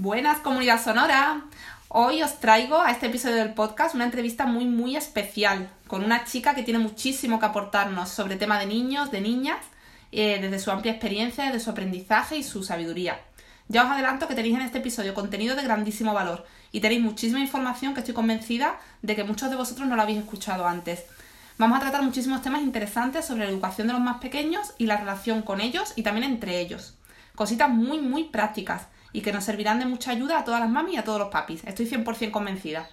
Buenas comunidad sonora. Hoy os traigo a este episodio del podcast una entrevista muy muy especial con una chica que tiene muchísimo que aportarnos sobre tema de niños, de niñas, eh, desde su amplia experiencia, desde su aprendizaje y su sabiduría. Ya os adelanto que tenéis en este episodio contenido de grandísimo valor y tenéis muchísima información que estoy convencida de que muchos de vosotros no la habéis escuchado antes. Vamos a tratar muchísimos temas interesantes sobre la educación de los más pequeños y la relación con ellos y también entre ellos. Cositas muy muy prácticas y que nos servirán de mucha ayuda a todas las mamis y a todos los papis. Estoy 100% convencida.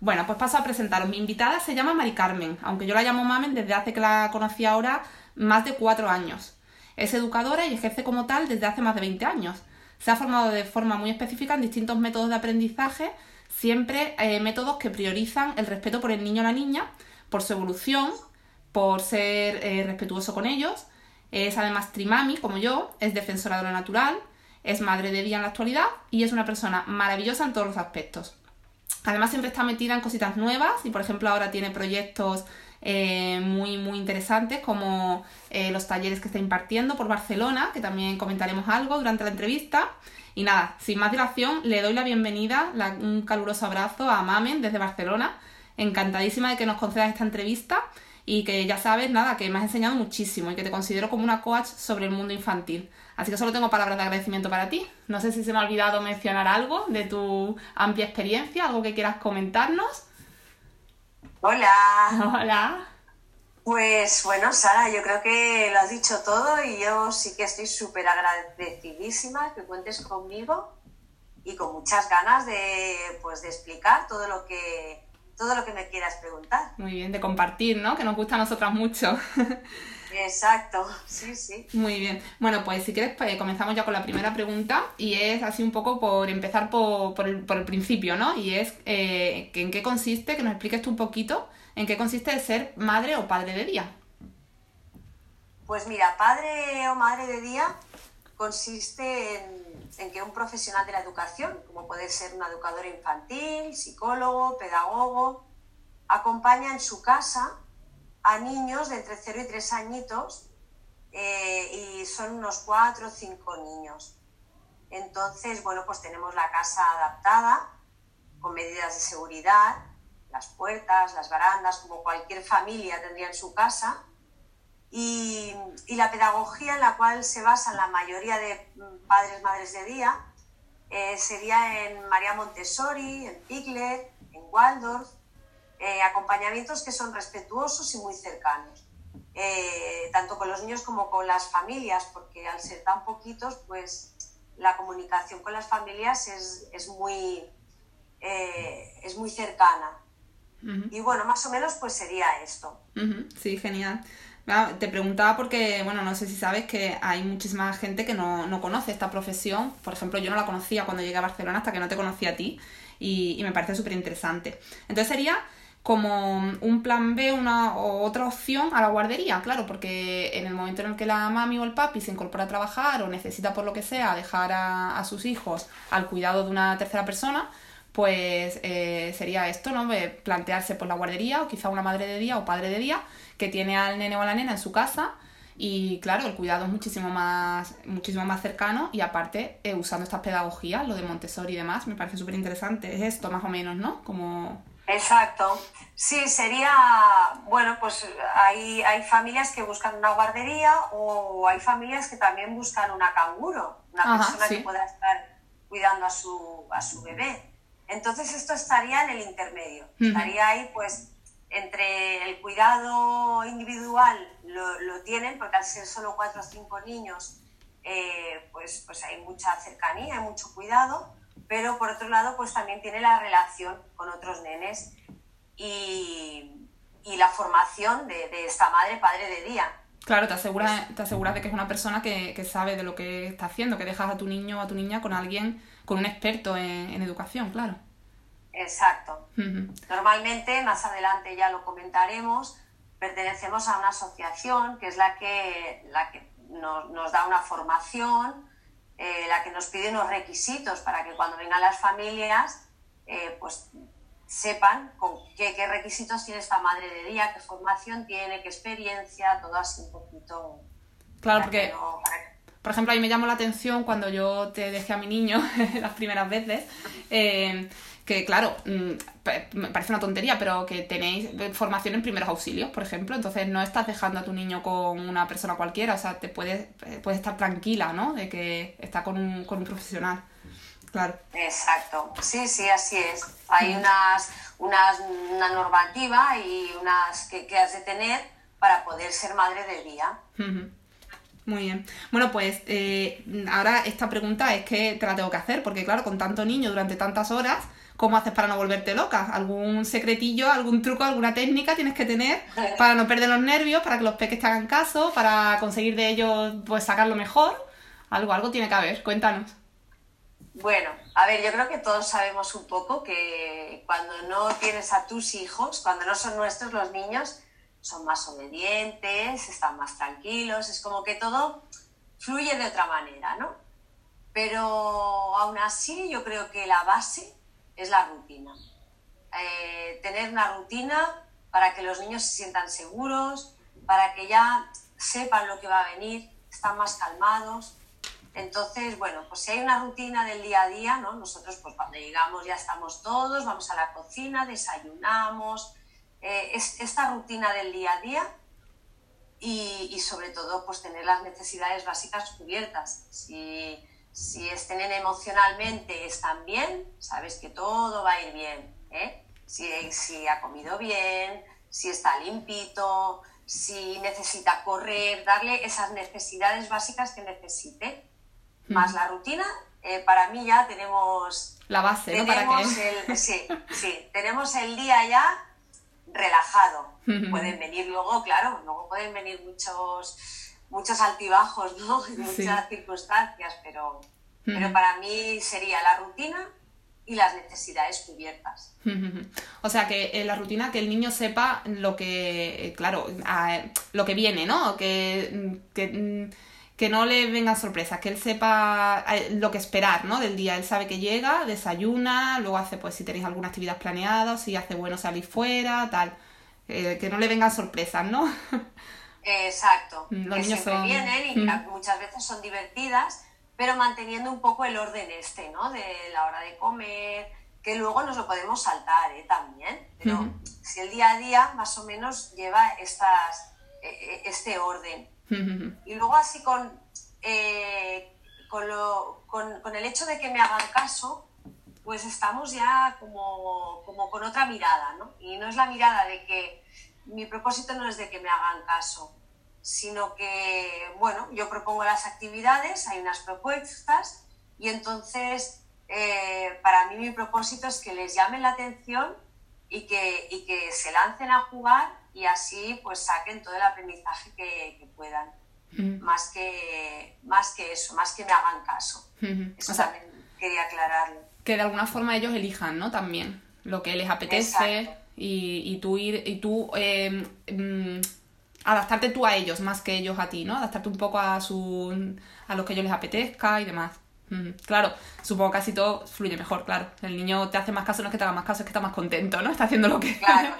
Bueno, pues paso a presentaros. Mi invitada se llama Mari Carmen, aunque yo la llamo Mamen desde hace que la conocí ahora más de cuatro años. Es educadora y ejerce como tal desde hace más de 20 años. Se ha formado de forma muy específica en distintos métodos de aprendizaje, siempre eh, métodos que priorizan el respeto por el niño o la niña, por su evolución, por ser eh, respetuoso con ellos. Es además trimami, como yo, es defensora de lo natural, es madre de día en la actualidad y es una persona maravillosa en todos los aspectos. Además siempre está metida en cositas nuevas y por ejemplo ahora tiene proyectos eh, muy muy interesantes como eh, los talleres que está impartiendo por Barcelona, que también comentaremos algo durante la entrevista. Y nada, sin más dilación, le doy la bienvenida, un caluroso abrazo a Mamen desde Barcelona. Encantadísima de que nos concedas esta entrevista y que ya sabes, nada, que me has enseñado muchísimo y que te considero como una coach sobre el mundo infantil. Así que solo tengo palabras de agradecimiento para ti. No sé si se me ha olvidado mencionar algo de tu amplia experiencia, algo que quieras comentarnos. Hola. Hola. Pues bueno, Sara, yo creo que lo has dicho todo y yo sí que estoy súper agradecidísima que cuentes conmigo y con muchas ganas de, pues, de explicar todo lo que todo lo que me quieras preguntar. Muy bien, de compartir, ¿no? Que nos gusta a nosotras mucho. Exacto, sí, sí. Muy bien. Bueno, pues si quieres, pues, comenzamos ya con la primera pregunta y es así un poco por empezar por, el, principio, ¿no? Y es eh, en qué consiste, que nos expliques tú un poquito, en qué consiste ser madre o padre de día. Pues mira, padre o madre de día consiste en, en que un profesional de la educación, como puede ser una educadora infantil, psicólogo, pedagogo, acompaña en su casa a niños de entre 0 y 3 añitos eh, y son unos 4 o 5 niños. Entonces, bueno, pues tenemos la casa adaptada con medidas de seguridad, las puertas, las barandas, como cualquier familia tendría en su casa. Y, la pedagogía en la cual se basan la mayoría de padres, madres de día, eh, sería en María Montessori, en Piglet, en Waldorf, eh, acompañamientos que son respetuosos y muy cercanos, eh, tanto con los niños como con las familias, porque al ser tan poquitos, pues la comunicación con las familias es, muy, eh, es muy cercana. Y bueno, más o menos pues sería esto. Sí, genial. Te preguntaba porque, bueno, no sé si sabes que hay muchísima gente que no, no, conoce esta profesión. Por ejemplo, yo no la conocía cuando llegué a Barcelona hasta que no te conocí a ti y, me parece súper interesante. Entonces sería como un plan B, una o otra opción a la guardería, claro, porque en el momento en el que la mami o el papi se incorpora a trabajar o necesita por lo que sea dejar a, sus hijos al cuidado de una tercera persona, pues eh, sería esto, ¿no? plantearse por la guardería o quizá una madre de día o padre de día que tiene al nene o a la nena en su casa y claro, el cuidado es muchísimo más, muchísimo más cercano y aparte eh, usando estas pedagogías, lo de Montessori y demás, me parece súper interesante. Es esto más o menos, ¿no? Como Exacto. Sí, sería, bueno, pues hay, hay familias que buscan una guardería o hay familias que también buscan una canguro, una persona que pueda estar cuidando a su, a su bebé. Entonces esto estaría en el intermedio, estaría ahí pues entre el cuidado individual lo, lo, tienen, porque al ser solo cuatro o cinco niños, eh, pues, pues hay mucha cercanía, hay mucho cuidado, pero por otro lado, pues también tiene la relación con otros nenes y, la formación de, esta madre, padre de día. Claro, te aseguras, te aseguras de que es una persona que, sabe de lo que está haciendo, que dejas a tu niño o a tu niña con alguien, con un experto en, educación, claro. Exacto. Normalmente, más adelante ya lo comentaremos, pertenecemos a una asociación que es la que, la que nos, nos da una formación eh, la que nos pide unos requisitos para que cuando vengan las familias, eh, pues sepan con qué, requisitos tiene esta madre de día, qué formación tiene, qué experiencia, todo así un poquito. Claro, porque, Por ejemplo, a mí me llamó la atención cuando yo te dejé a mi niño las primeras veces, eh, que claro, mm, me parece una tontería, pero que tenéis formación en primeros auxilios, por ejemplo, entonces no estás dejando a tu niño con una persona cualquiera, o sea, te puedes, puedes estar tranquila, ¿no? De que está con un, con un profesional. Claro. Exacto, sí, sí, así es. Hay unas, unas, una normativa y unas que, que has de tener para poder ser madre de día. Muy bien. Bueno, pues eh, ahora esta pregunta es que te la tengo que hacer, porque claro, con tanto niño durante tantas horas, ¿cómo haces para no volverte loca? ¿Algún secretillo, algún truco, alguna técnica tienes que tener para no perder los nervios, para que los peques te hagan caso, para conseguir de ellos pues sacar lo mejor? Algo, algo tiene que haber, cuéntanos. Bueno, a ver, yo creo que todos sabemos un poco que cuando no tienes a tus hijos, cuando no son nuestros los niños, son más obedientes, están más tranquilos, es como que todo fluye de otra manera, ¿no? Pero aún así yo creo que la base es la rutina. Eh, tener una rutina para que los niños se sientan seguros, para que ya sepan lo que va a venir, están más calmados. Entonces, bueno, pues si hay una rutina del día a día, ¿no? Nosotros pues cuando llegamos ya estamos todos, vamos a la cocina, desayunamos, eh, esta rutina del día a día y, sobre todo pues tener las necesidades básicas cubiertas. Si, si estén emocionalmente están bien, sabes que todo va a ir bien. ¿eh? Si, si ha comido bien, si está limpito, si necesita correr, darle esas necesidades básicas que necesite, más la rutina, eh, para mí ya tenemos... La base, ¿no? ¿Para El, sí, sí, tenemos el día ya relajado. Pueden venir luego, claro, luego pueden venir muchos, muchos altibajos, ¿no? muchas circunstancias, pero, pero para mí sería la rutina y las necesidades cubiertas. O sea, que en la rutina que el niño sepa lo que, eh, claro, lo que viene, ¿no? Que, que, que, no le vengan sorpresas, que él sepa eh, lo que esperar, ¿no? Del día. Él sabe que llega, desayuna, luego hace, pues, si tenéis alguna actividad planeada, si hace bueno salir fuera, tal. Eh, que no le vengan sorpresas, ¿no? Exacto. Los que niños siempre vienen y muchas veces son divertidas pero manteniendo un poco el orden este, ¿no? De la hora de comer, que luego nos lo podemos saltar ¿eh? también, pero si el día a día más o menos lleva estas, e, e, este orden. Y luego así con, eh, con, lo, con, con, el hecho de que me hagan caso, pues estamos ya como, como con otra mirada, ¿no? Y no es la mirada de que mi propósito no es de que me hagan caso, sino que, bueno, yo propongo las actividades, hay unas propuestas y entonces eh, para mí mi propósito es que les llamen la atención y que, y que se lancen a jugar y así pues saquen todo el aprendizaje que, puedan. Más, que, más que eso, más que me hagan caso. Eso también quería aclararlo. Que de alguna forma ellos elijan, ¿no? También lo que les apetece y, y, tú ir y tú eh, mm, adaptarte tú a ellos más que ellos a ti, ¿no? Adaptarte un poco a su a lo que ellos les apetezca y demás. Claro, supongo que así todo fluye mejor, claro. El niño te hace más caso, no es que te haga más caso, es que está más contento, ¿no? Está haciendo lo que... Claro,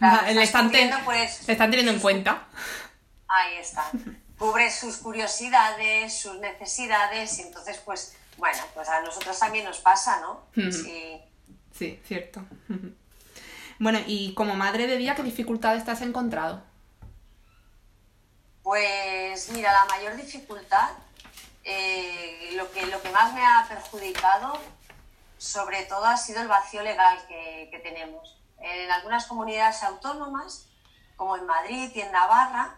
le, están pues, están teniendo en cuenta. Ahí está. Cubre sus curiosidades, sus necesidades y entonces, pues, bueno, pues a nosotros también nos pasa, ¿no? sí. sí, cierto. Bueno, y como madre de día, ¿qué dificultades te has encontrado? Pues mira, la mayor dificultad, eh, lo, que, lo que más me ha perjudicado, sobre todo ha sido el vacío legal que, tenemos. En algunas comunidades autónomas, como en Madrid y en Navarra,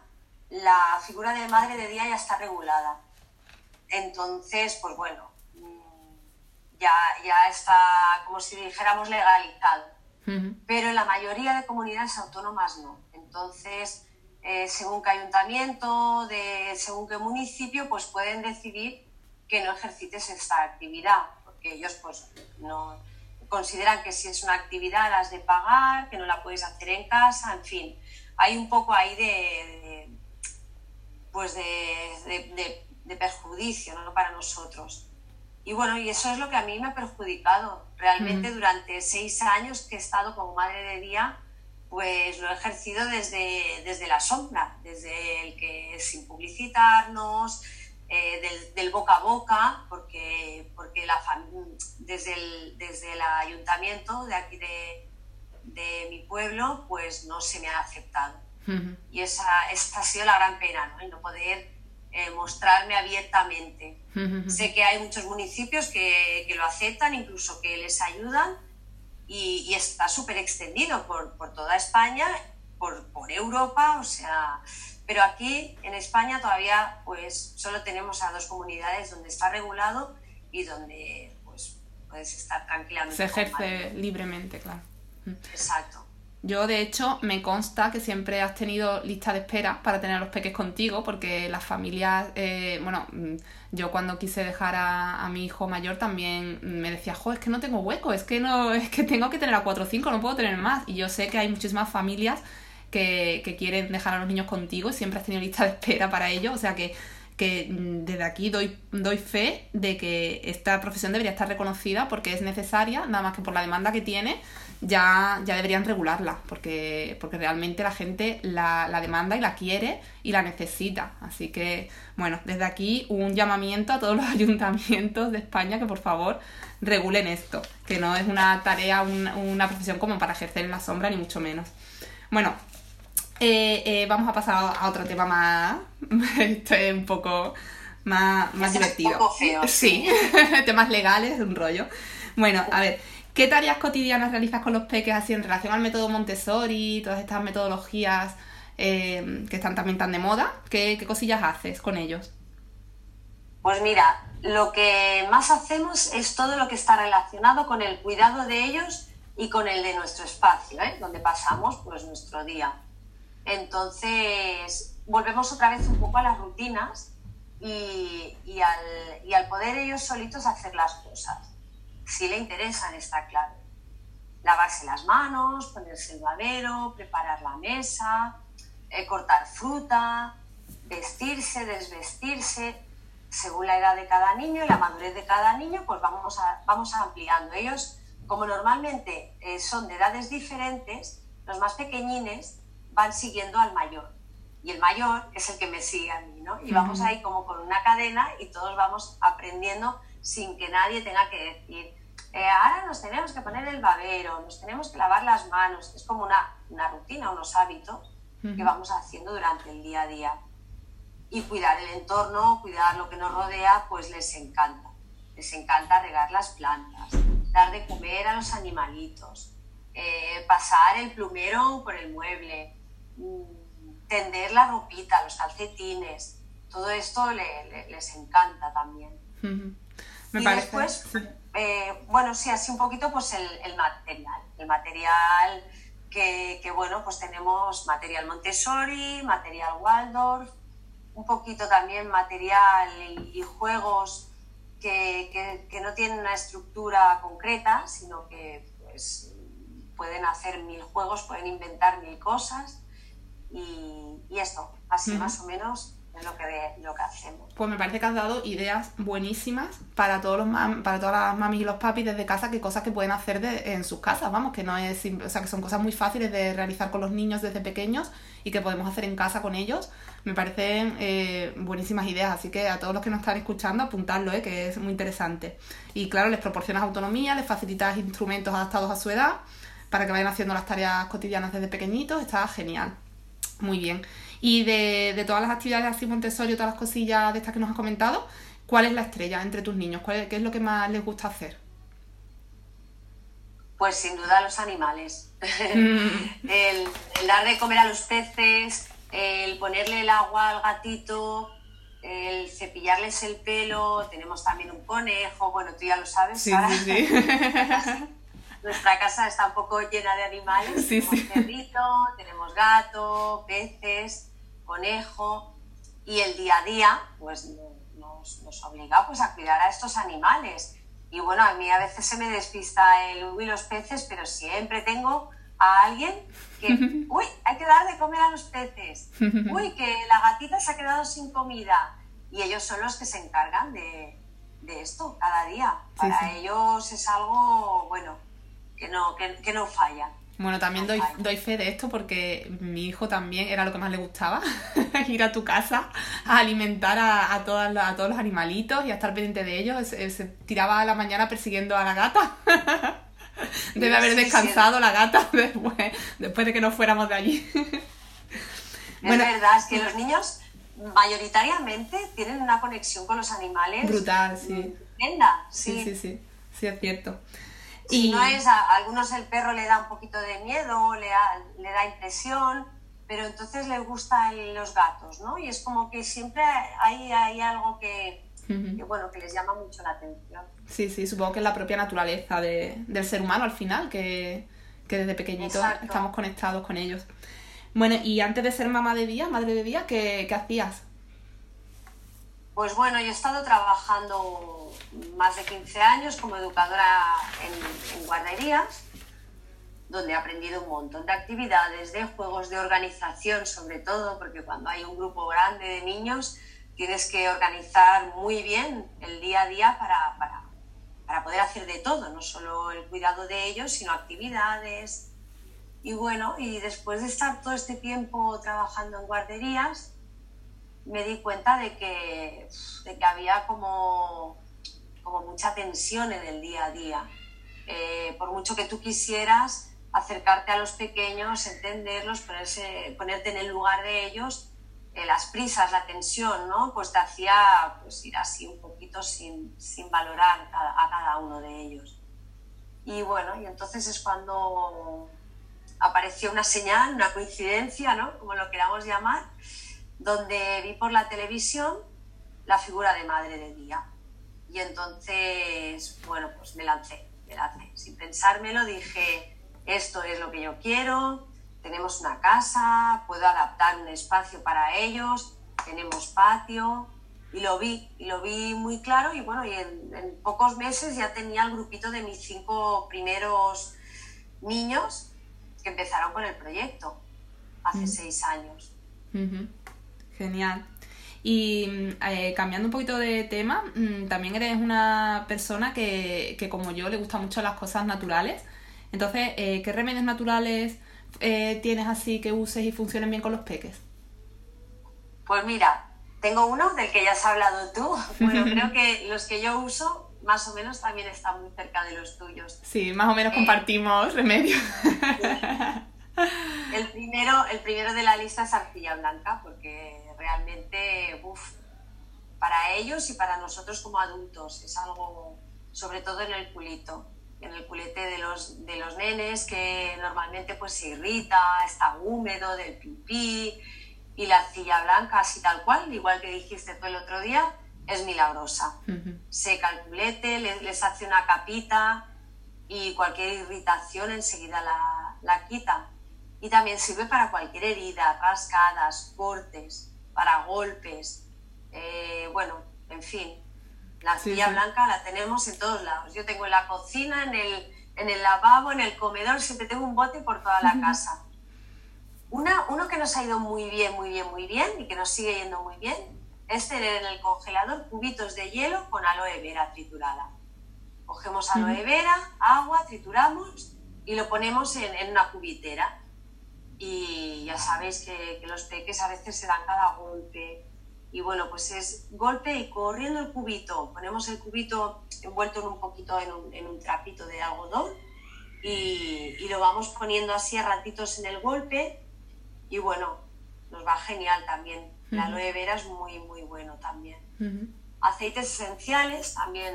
la figura de madre de día ya está regulada. Entonces, pues bueno, mm, ya, ya está, como si dijéramos, legalizado. Pero en la mayoría de comunidades autónomas no. Entonces, eh, según qué ayuntamiento, de según qué municipio, pues pueden decidir que no ejercites esta actividad, porque ellos pues no consideran que si es una actividad la has de pagar, que no la puedes hacer en casa, en fin, hay un poco ahí de, pues de, perjuicio ¿no? para nosotros. Y bueno, y eso es lo que a mí me ha perjudicado. Realmente durante seis años que he estado como madre de día, pues lo he ejercido desde, desde la sombra, desde el que sin publicitarnos, eh, del, boca a boca, porque, porque la desde, el, desde el ayuntamiento de aquí de, de mi pueblo, pues no se me ha aceptado. Y esa, esta ha sido la gran pena, ¿no? El no poder eh, mostrarme abiertamente. Sé que hay muchos municipios que, que, lo aceptan, incluso que les ayudan, y, y está súper extendido por, por, toda España, por, por, Europa, o sea, pero aquí en España todavía pues solo tenemos a dos comunidades donde está regulado y donde pues puedes estar tranquilamente. Se ejerce libremente, claro. Exacto. Yo, de hecho, me consta que siempre has tenido lista de espera para tener a los peques contigo, porque las familias, eh, bueno, mm, yo cuando quise dejar a, mi hijo mayor también me decía, jo, es que no tengo hueco, es que no, es que tengo que tener a cuatro o cinco, no puedo tener más. Y yo sé que hay muchísimas familias que, que quieren dejar a los niños contigo y siempre has tenido lista de espera para ello, o sea que que mm, desde aquí doy, doy fe de que esta profesión debería estar reconocida porque es necesaria, nada más que por la demanda que tiene, ya, ya deberían regularla, porque, porque realmente la gente la, la demanda y la quiere y la necesita. Así que, bueno, desde aquí un llamamiento a todos los ayuntamientos de España que por favor regulen esto, que no es una tarea, una profesión como para ejercer en la sombra, ni mucho menos. Bueno, eh, eh, vamos a pasar a otro tema más. Esto es un poco más, más divertido. Un poco feo. Sí, temas legales, un rollo. Bueno, a ver, ¿qué tareas cotidianas realizas con los peques así en relación al método Montessori, todas estas metodologías eh, que están también tan de moda? ¿Qué, ¿Qué cosillas haces con ellos? Pues mira, lo que más hacemos es todo lo que está relacionado con el cuidado de ellos y con el de nuestro espacio, ¿eh? donde pasamos pues nuestro día. Entonces, volvemos otra vez un poco a las rutinas y, al, poder ellos solitos hacer las cosas. Si le interesan, está claro. Lavarse las manos, ponerse el babero, preparar la mesa, eh, cortar fruta, vestirse, desvestirse. Según la edad de cada niño y la madurez de cada niño, pues vamos, vamos ampliando. Ellos, como normalmente eh, son de edades diferentes, los más pequeñines van siguiendo al mayor. Y el mayor es el que me sigue a mí, ¿no? Y vamos ahí como con una cadena y todos vamos aprendiendo sin que nadie tenga que decir, eh, ahora nos tenemos que poner el babero, nos tenemos que lavar las manos. Es como una, una rutina, unos hábitos que vamos haciendo durante el día a día. Y cuidar el entorno, cuidar lo que nos rodea, pues les encanta. Les encanta regar las plantas, dar de comer a los animalitos, eh, pasar el plumero por el mueble, Mm, tender la ropita, los calcetines, todo esto les encanta también. Me y después, eh, bueno, sí, así un poquito pues el, material, el material que, bueno, pues tenemos material Montessori, material Waldorf, un poquito también material y, juegos que, que, no tienen una estructura concreta, sino que pues pueden hacer mil juegos, pueden inventar mil cosas y, esto, así más o menos lo que, hacemos. Pues me parece que has dado ideas buenísimas para todos los para todas las mamis y los papis desde casa, que cosas que pueden hacer de, en sus casas, vamos, que no es o sea, que son cosas muy fáciles de realizar con los niños desde pequeños y que podemos hacer en casa con ellos. Me parecen eh, buenísimas ideas, así que a todos los que nos están escuchando, apuntadlo, eh, que es muy interesante. Y claro, les proporcionas autonomía, les facilitas instrumentos adaptados a su edad para que vayan haciendo las tareas cotidianas desde pequeñitos, está genial. Muy bien. Y de, todas las actividades así Montessori, todas las cosillas de estas que nos has comentado, ¿cuál es la estrella entre tus niños? ¿Cuál, ¿Qué es lo que más les gusta hacer? Pues sin duda los animales. Mm. el, dar de comer a los peces, el ponerle el agua al gatito, el cepillarles el pelo, tenemos también un conejo, bueno, tú ya lo sabes. Sí, sí, sí. nuestra casa está un poco llena de animales. tenemos perrito, tenemos gato, peces, conejo. Y el día a día pues, nos, nos, obliga pues, a cuidar a estos animales. Y bueno, a mí a veces se me despista el uy los peces, pero siempre tengo a alguien que, uy, hay que dar de comer a los peces. Uy, que la gatita se ha quedado sin comida. Y ellos son los que se encargan de, de esto cada día. Para ellos es algo, bueno, que no, que, no falla. Bueno, también doy, doy fe de esto porque mi hijo también era lo que más le gustaba, ir a tu casa a alimentar a, a, todas a todos los animalitos y a estar pendiente de ellos. Se, tiraba a la mañana persiguiendo a la gata. Debe haber descansado la gata después, después de que nos fuéramos de allí. Es verdad, es que los niños mayoritariamente tienen una conexión con los animales. Brutal, sí. Tremenda, sí. Sí, sí, sí, es cierto. Si no es, a, algunos el perro le da un poquito de miedo, le, le da impresión, pero entonces les gustan los gatos, ¿no? Y es como que siempre hay, hay algo que, que, bueno, que les llama mucho la atención. Sí, sí, supongo que es la propia naturaleza de, del ser humano al final, que, que desde pequeñitos estamos conectados con ellos. Bueno, y antes de ser mamá de día, madre de día, ¿qué, qué hacías? Pues bueno, yo he estado trabajando más de 15 años como educadora en, guarderías, donde he aprendido un montón de actividades, de juegos de organización sobre todo, porque cuando hay un grupo grande de niños tienes que organizar muy bien el día a día para, para, para poder hacer de todo, no solo el cuidado de ellos, sino actividades, y bueno, y después de estar todo este tiempo trabajando en guarderías, me di cuenta de que, de que había como, como mucha tensión en el día a día. Eh, por mucho que tú quisieras acercarte a los pequeños, entenderlos, ponerse, ponerte en el lugar de ellos, eh, las prisas, la tensión, ¿no? Pues te hacía pues, ir así un poquito sin, sin valorar a, a cada uno de ellos. Y bueno, y entonces es cuando apareció una señal, una coincidencia, ¿no? como lo queramos llamar, donde vi por la televisión la figura de madre de día. Y entonces, bueno, pues me lancé, me lancé. Sin pensármelo dije, esto es lo que yo quiero, tenemos una casa, puedo adaptar un espacio para ellos, tenemos patio, y lo vi, y lo vi muy claro y bueno, y en, en pocos meses ya tenía el grupito de mis cinco primeros niños que empezaron con el proyecto hace mm. seis años. Genial. Y eh, cambiando un poquito de tema, mm, también eres una persona que, que, como yo le gustan mucho las cosas naturales. Entonces, eh, ¿qué remedios naturales eh, tienes así que uses y funcionen bien con los peques? Pues mira, tengo uno del que ya has hablado tú. Bueno, creo que los que yo uso más o menos también está muy cerca de los tuyos. Sí, más o menos eh, compartimos remedios. El primero, el primero de la lista es arcilla blanca, porque realmente, uff, para ellos y para nosotros como adultos es algo, sobre todo en el culito, en el culete de los, de los nenes que normalmente pues se irrita, está húmedo del pipí y la arcilla blanca así tal cual, igual que dijiste tú el otro día, es milagrosa. Seca el culete, les, hace una capita y cualquier irritación enseguida la, la, quita. Y también sirve para cualquier herida, rascadas, cortes, para golpes. Eh, bueno, en fin, la arcilla blanca la tenemos en todos lados. Yo tengo en la cocina, en el, en el lavabo, en el comedor, siempre tengo un bote por toda la casa. Una, uno que nos ha ido muy bien, muy bien, muy bien y que nos sigue yendo muy bien es tener en el congelador cubitos de hielo con aloe vera triturada. Cogemos aloe vera, agua, trituramos y lo ponemos en, una cubitera. Y ya sabéis que, los peques a veces se dan cada golpe. Y bueno, pues es golpe y corriendo el cubito. Ponemos el cubito envuelto en un poquito en un, trapito de algodón y, y, lo vamos poniendo así a ratitos en el golpe. Y bueno, nos va genial también. La aloe vera es muy, muy bueno también. Aceites esenciales también,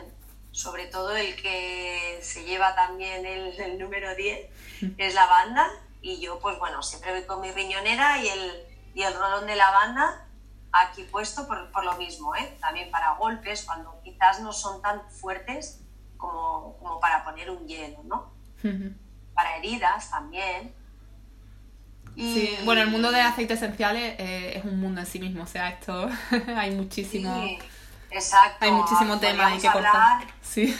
sobre todo el que se lleva también el, número 10, es lavanda. Y yo, pues bueno, siempre voy con mi riñonera y el, y el rolón de lavanda aquí puesto por, por, lo mismo, ¿eh? también para golpes, cuando quizás no son tan fuertes como, como para poner un hielo, ¿no? Para heridas también. Sí, bueno, el mundo de aceites esenciales eh, es un mundo en sí mismo, o sea, esto hay muchísimo... exacto. Hay muchísimo tema ahí que cortar. Sí.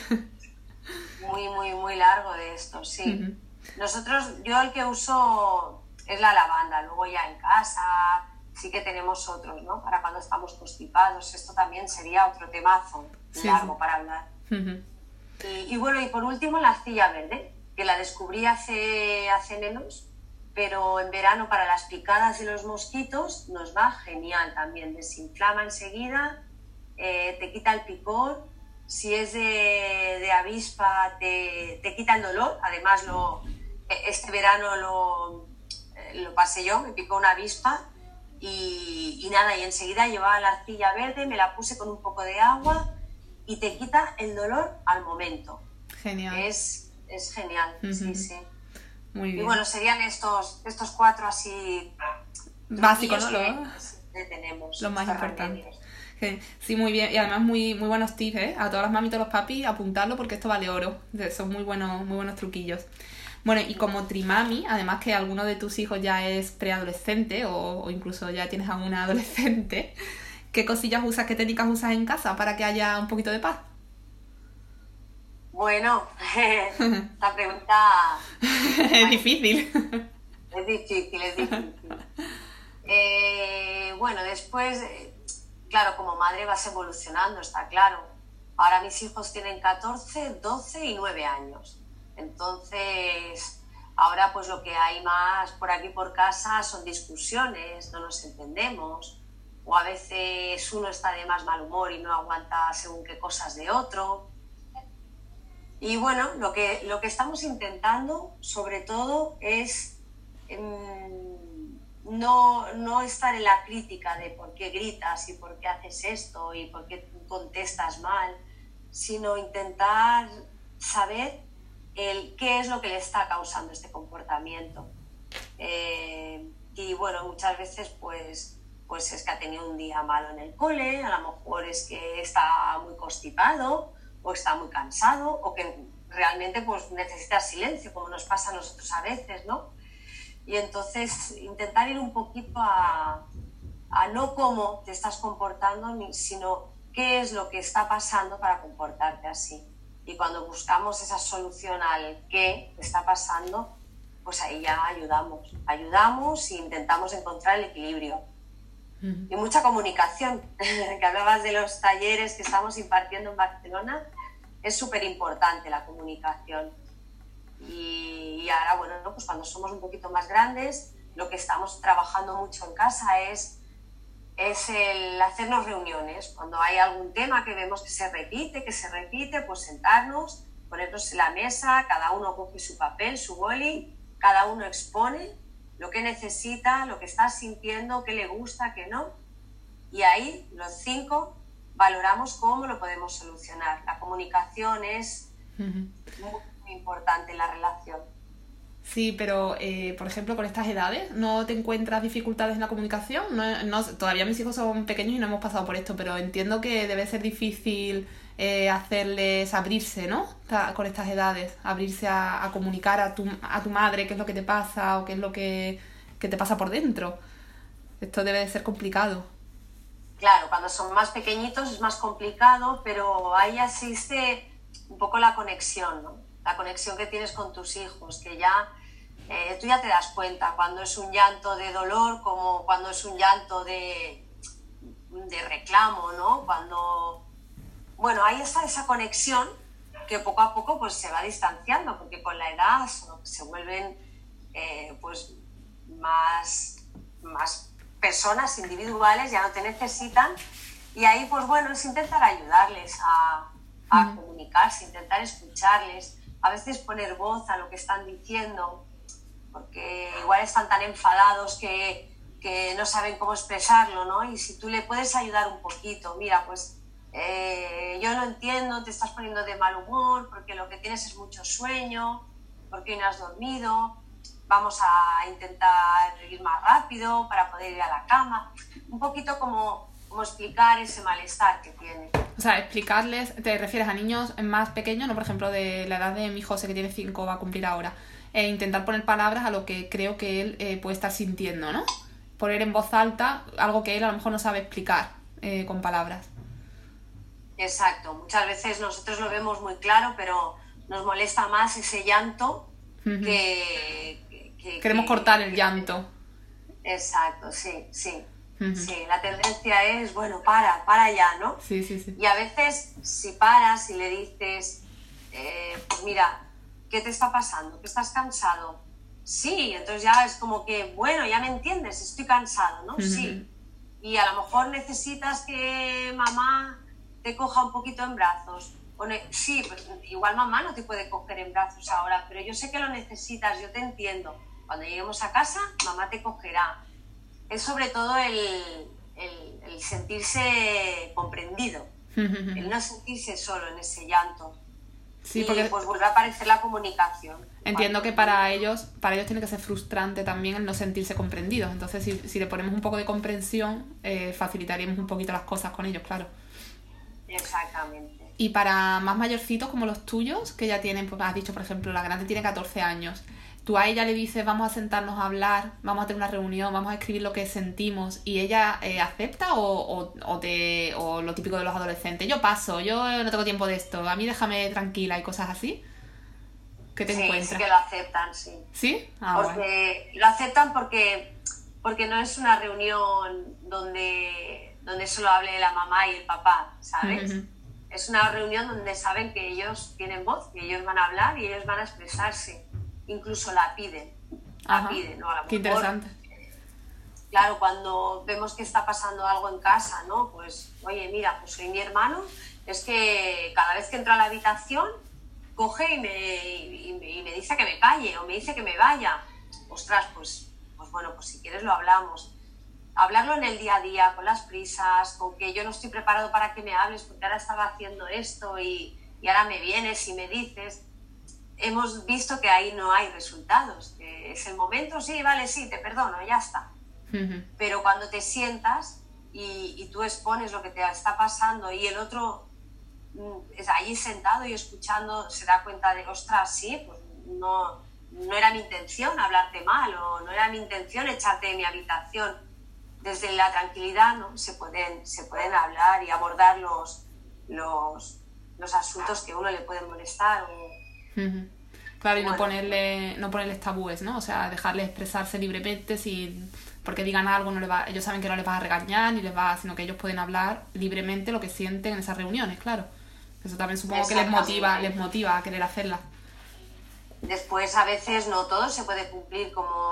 Muy, muy, muy largo de esto, sí. Nosotros, yo el que uso es la lavanda, luego ya en casa sí que tenemos otros, ¿no? Para cuando estamos constipados, esto también sería otro temazo largo para hablar. y, y, bueno, y por último la arcilla verde, que la descubrí hace, hace menos, pero en verano para las picadas y los mosquitos nos va genial también, desinflama enseguida, eh, te quita el picor, si es de, avispa te, te, quita el dolor, además lo, este verano lo, eh, lo pasé yo, me picó una avispa y, y, nada, y enseguida llevaba la arcilla verde, me la puse con un poco de agua y te quita el dolor al momento. Genial. Es, es genial, sí, sí. Muy bien. Y bueno, serían estos, estos cuatro así básicos, ¿no? Que tenemos. Lo más importante. Sí, muy bien. Y además muy, muy buenos tips, ¿eh? A todas las mamitas y los papis, apuntarlo porque esto vale oro. Son muy buenos, muy buenos truquillos. Bueno, y como trimami, además que alguno de tus hijos ya es preadolescente o, o incluso ya tienes a una adolescente, ¿qué cosillas usas, qué técnicas usas en casa para que haya un poquito de paz? Bueno, esta pregunta... es difícil. Es difícil, es difícil. Eh, bueno, después, claro, como madre vas evolucionando, está claro. Ahora mis hijos tienen 14, 12 y 9 años. Entonces, ahora pues lo que hay más por aquí por casa son discusiones, no nos entendemos. O a veces uno está de más mal humor y no aguanta según qué cosas de otro y bueno, lo que, lo que estamos intentando, sobre todo, es em, no, no, estar en la crítica de por qué gritas y por qué haces esto y por qué contestas mal, sino intentar saber el, qué es lo que le está causando este comportamiento. Eh, y bueno, muchas veces pues, pues es que ha tenido un día malo en el cole, a lo mejor es que está muy constipado, o está muy cansado o que realmente pues necesita silencio, como nos pasa a nosotros a veces, ¿no? Y entonces intentar ir un poquito a, a no cómo te estás comportando, sino qué es lo que está pasando para comportarte así. Y cuando buscamos esa solución al qué está pasando, pues ahí ya ayudamos. Ayudamos e intentamos encontrar el equilibrio. Y mucha comunicación, que hablabas de los talleres que estamos impartiendo en Barcelona, es súper importante la comunicación. Y, ahora, bueno, pues cuando somos un poquito más grandes, lo que estamos trabajando mucho en casa es, es el hacernos reuniones. Cuando hay algún tema que vemos que se repite, que se repite, pues sentarnos, ponernos en la mesa, cada uno coge su papel, su boli, cada uno expone lo que necesita, lo que está sintiendo, qué le gusta, qué no. Y ahí los cinco valoramos cómo lo podemos solucionar. La comunicación es muy, importante en la relación. Sí, pero eh, por ejemplo con estas edades, ¿no te encuentras dificultades en la comunicación? No, todavía mis hijos son pequeños y no hemos pasado por esto, pero entiendo que debe ser difícil eh, hacerles abrirse, ¿no? Con estas edades, abrirse a, comunicar a tu, a tu madre qué es lo que te pasa o qué es lo que, que te pasa por dentro. Esto debe de ser complicado. Claro, cuando son más pequeñitos es más complicado, pero ahí existe un poco la conexión, ¿no? La conexión que tienes con tus hijos, que ya eh, tú ya te das cuenta cuando es un llanto de dolor como cuando es un llanto de, de reclamo, ¿no? Cuando, bueno, ahí está esa conexión que poco a poco pues se va distanciando, porque con la edad se vuelven eh, pues más, más personas individuales ya no te necesitan. Y ahí pues bueno es intentar ayudarles a, a comunicarse, intentar escucharles, a veces poner voz a lo que están diciendo, porque igual están tan enfadados que, que no saben cómo expresarlo, ¿no? Y si tú le puedes ayudar un poquito, mira, pues eh, yo no entiendo, te estás poniendo de mal humor porque lo que tienes es mucho sueño, porque no has dormido, vamos a intentar ir más rápido para poder ir a la cama. Un poquito como, como explicar ese malestar que tiene. O sea, explicarles, te refieres a niños más pequeños, ¿no? Por ejemplo, de la edad de mi José, que tiene 5, va a cumplir ahora. E intentar poner palabras a lo que creo que él eh, puede estar sintiendo, ¿no? Poner en voz alta algo que él a lo mejor no sabe explicar eh, con palabras. Exacto. Muchas veces nosotros lo vemos muy claro, pero nos molesta más ese llanto que, Queremos cortar el llanto. Exacto, sí, sí. Sí, la tendencia es, bueno, para, para ya, ¿no? Sí, sí, sí. Y a veces, si paras y le dices, eh, pues mira, ¿qué te está pasando? ¿Que estás cansado? Sí, entonces ya es como que, bueno, ya me entiendes, estoy cansado, ¿no? Sí. Y a lo mejor necesitas que mamá te coja un poquito en brazos. sí, pues igual mamá no te puede coger en brazos ahora, pero yo sé que lo necesitas, yo te entiendo. Cuando lleguemos a casa, mamá te cogerá. Es sobre todo el, el sentirse comprendido, el no sentirse solo en ese llanto. Sí, porque pues vuelve a aparecer la comunicación. Entiendo que para ellos, para ellos tiene que ser frustrante también el no sentirse comprendidos. Entonces, si, si le ponemos un poco de comprensión, eh, facilitaríamos un poquito las cosas con ellos, claro. Exactamente. Y para más mayorcitos como los tuyos, que ya tienen, pues has dicho, por ejemplo, la grande tiene 14 años, tú a ella le dices, vamos a sentarnos a hablar, vamos a tener una reunión, vamos a escribir lo que sentimos, y ella eh, acepta o, o, te, o lo típico de los adolescentes, yo paso, yo no tengo tiempo de esto, a mí déjame tranquila y cosas así. ¿Qué te sí, encuentras? Sí que lo aceptan, sí. ¿Sí? Ah, porque lo aceptan porque, porque no es una reunión donde, donde solo hable la mamá y el papá, ¿sabes? Es una reunión donde saben que ellos tienen voz, que ellos van a hablar y ellos van a expresarse incluso la piden. La piden, ¿no? Qué interesante. Claro, cuando vemos que está pasando algo en casa, ¿no? Pues, oye, mira, pues soy mi hermano, es que cada vez que entra a la habitación, coge y me, y me dice que me calle o me dice que me vaya. Ostras, pues, pues bueno, pues si quieres lo hablamos. Hablarlo en el día a día, con las prisas, con que yo no estoy preparado para que me hables porque ahora estaba haciendo esto y, y ahora me vienes y me dices hemos visto que ahí no hay resultados. es el momento, sí, vale, sí, te perdono, ya está. Pero cuando te sientas y, tú expones lo que te está pasando y el otro mm, es allí sentado y escuchando se da cuenta de, ostras, sí, pues no, no era mi intención hablarte mal o no era mi intención echarte de mi habitación. Desde la tranquilidad ¿no? se, pueden, se pueden hablar y abordar los, los, los asuntos que a uno le pueden molestar o, Claro, y no ponerle, no ponerles tabúes, ¿no? O sea, dejarles expresarse libremente si porque digan algo, no le va, ellos saben que no les vas a regañar ni les va, sino que ellos pueden hablar libremente lo que sienten en esas reuniones, claro. Eso también supongo que les motiva, les motiva a querer hacerlas. Después a veces no todo se puede cumplir como,